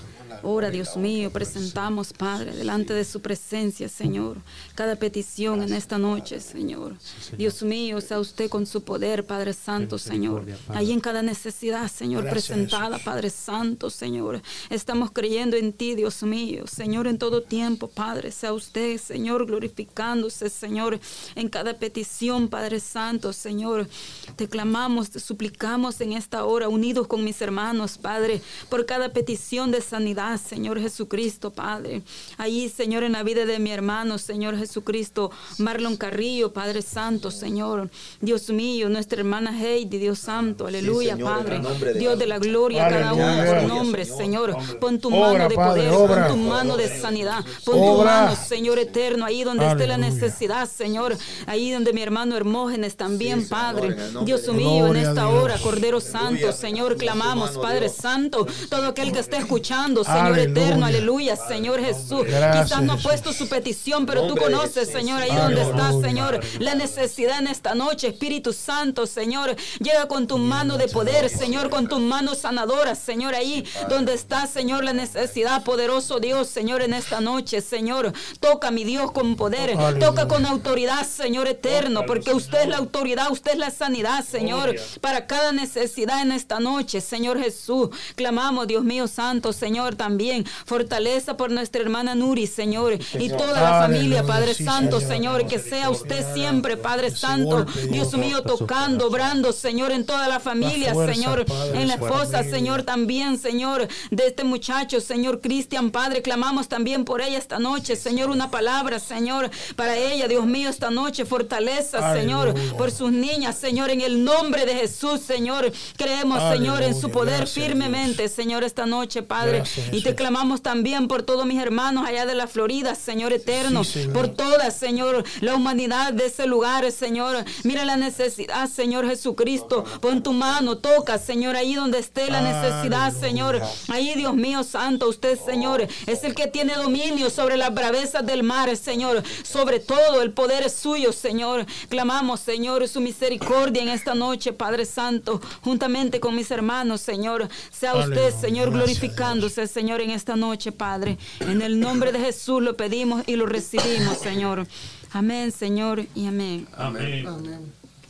hora, Dios mío, presentamos, Padre, delante de su presencia, Señor, cada petición en esta noche, Señor. Dios mío, sea usted con su poder, Padre Santo, Señor. Ahí en cada necesidad, Señor, presentada, Padre Santo, Señor. Estamos creyendo en ti, Dios mío, Señor, en todo tiempo, Padre. Sea usted, Señor, glorificándose, Señor, en cada petición, Padre Santo, Señor. Te clamamos, te suplicamos en esta hora, unidos con mis hermanos, Padre por cada petición de sanidad, Señor Jesucristo, Padre. Ahí, Señor, en la vida de mi hermano, Señor Jesucristo, Marlon Carrillo, Padre Santo, Señor. Dios mío, nuestra hermana Heidi, Dios Santo, aleluya, Padre. Dios de la gloria, cada uno por nombre, Señor. Pon tu mano de poder, pon tu mano de sanidad, pon tu mano, Señor eterno, ahí donde esté la necesidad, Señor. Ahí donde mi hermano Hermógenes también, Padre. Dios mío, en esta hora, Cordero Santo, Señor, clamamos, Padre Santo todo aquel que esté escuchando, Señor eterno, aleluya, Señor Jesús. Quizás no ha puesto su petición, pero tú conoces, Señor, ahí donde está, Señor, la necesidad en esta noche, Espíritu Santo, Señor. Llega con tu mano de poder, Señor, con tus manos sanadoras, Señor, ahí donde está, Señor, la necesidad, poderoso Dios, Señor, en esta noche, Señor. Toca, mi Dios, con poder, toca con autoridad, Señor eterno, porque usted es la autoridad, usted es la sanidad, Señor, para cada necesidad en esta noche, Señor Jesús. Clamamos, Dios mío santo, Señor, también. Fortaleza por nuestra hermana Nuri, Señor. Y toda la familia, Padre Santo, Señor. Que sea usted siempre, Padre Santo. Dios mío, tocando, obrando, Señor, en toda la familia, Señor. En la esposa, Señor, también, Señor, de este muchacho, Señor Cristian, Padre. Clamamos también por ella esta noche, Señor. Una palabra, Señor, para ella, Dios mío, esta noche. Fortaleza, Señor, por sus niñas, Señor. En el nombre de Jesús, Señor. Creemos, Señor, en su poder firmemente Señor, esta noche, Padre. y te clamamos también por todos mis hermanos allá de la Florida, Señor eterno. Por toda, Señor, la humanidad de ese lugar, Señor. Mira la necesidad, Señor Jesucristo. Pon tu mano, toca, Señor, ahí donde esté la necesidad, Señor. Ahí, Dios mío, santo, usted, Señor, es el que tiene dominio sobre las bravezas del mar, Señor. Sobre todo el poder es suyo, Señor. Clamamos, Señor, su misericordia en esta noche, Padre Santo, juntamente con mis hermanos, Señor. Sea usted, Señor, glorificándose, Señor, en esta noche, Padre. En el nombre de Jesús lo pedimos y lo recibimos, Señor. Amén, Señor, y amén. Amén.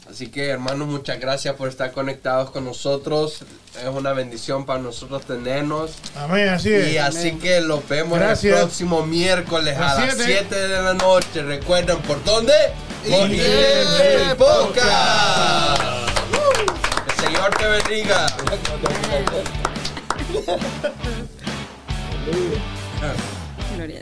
Así que, hermanos, muchas gracias por estar conectados con nosotros. Es una bendición para nosotros tenernos. Amén, así es. Y así que los vemos el próximo miércoles a las 7 de la noche. Recuerden, ¿por dónde? Por Boca. Señor te bendiga. Gloria.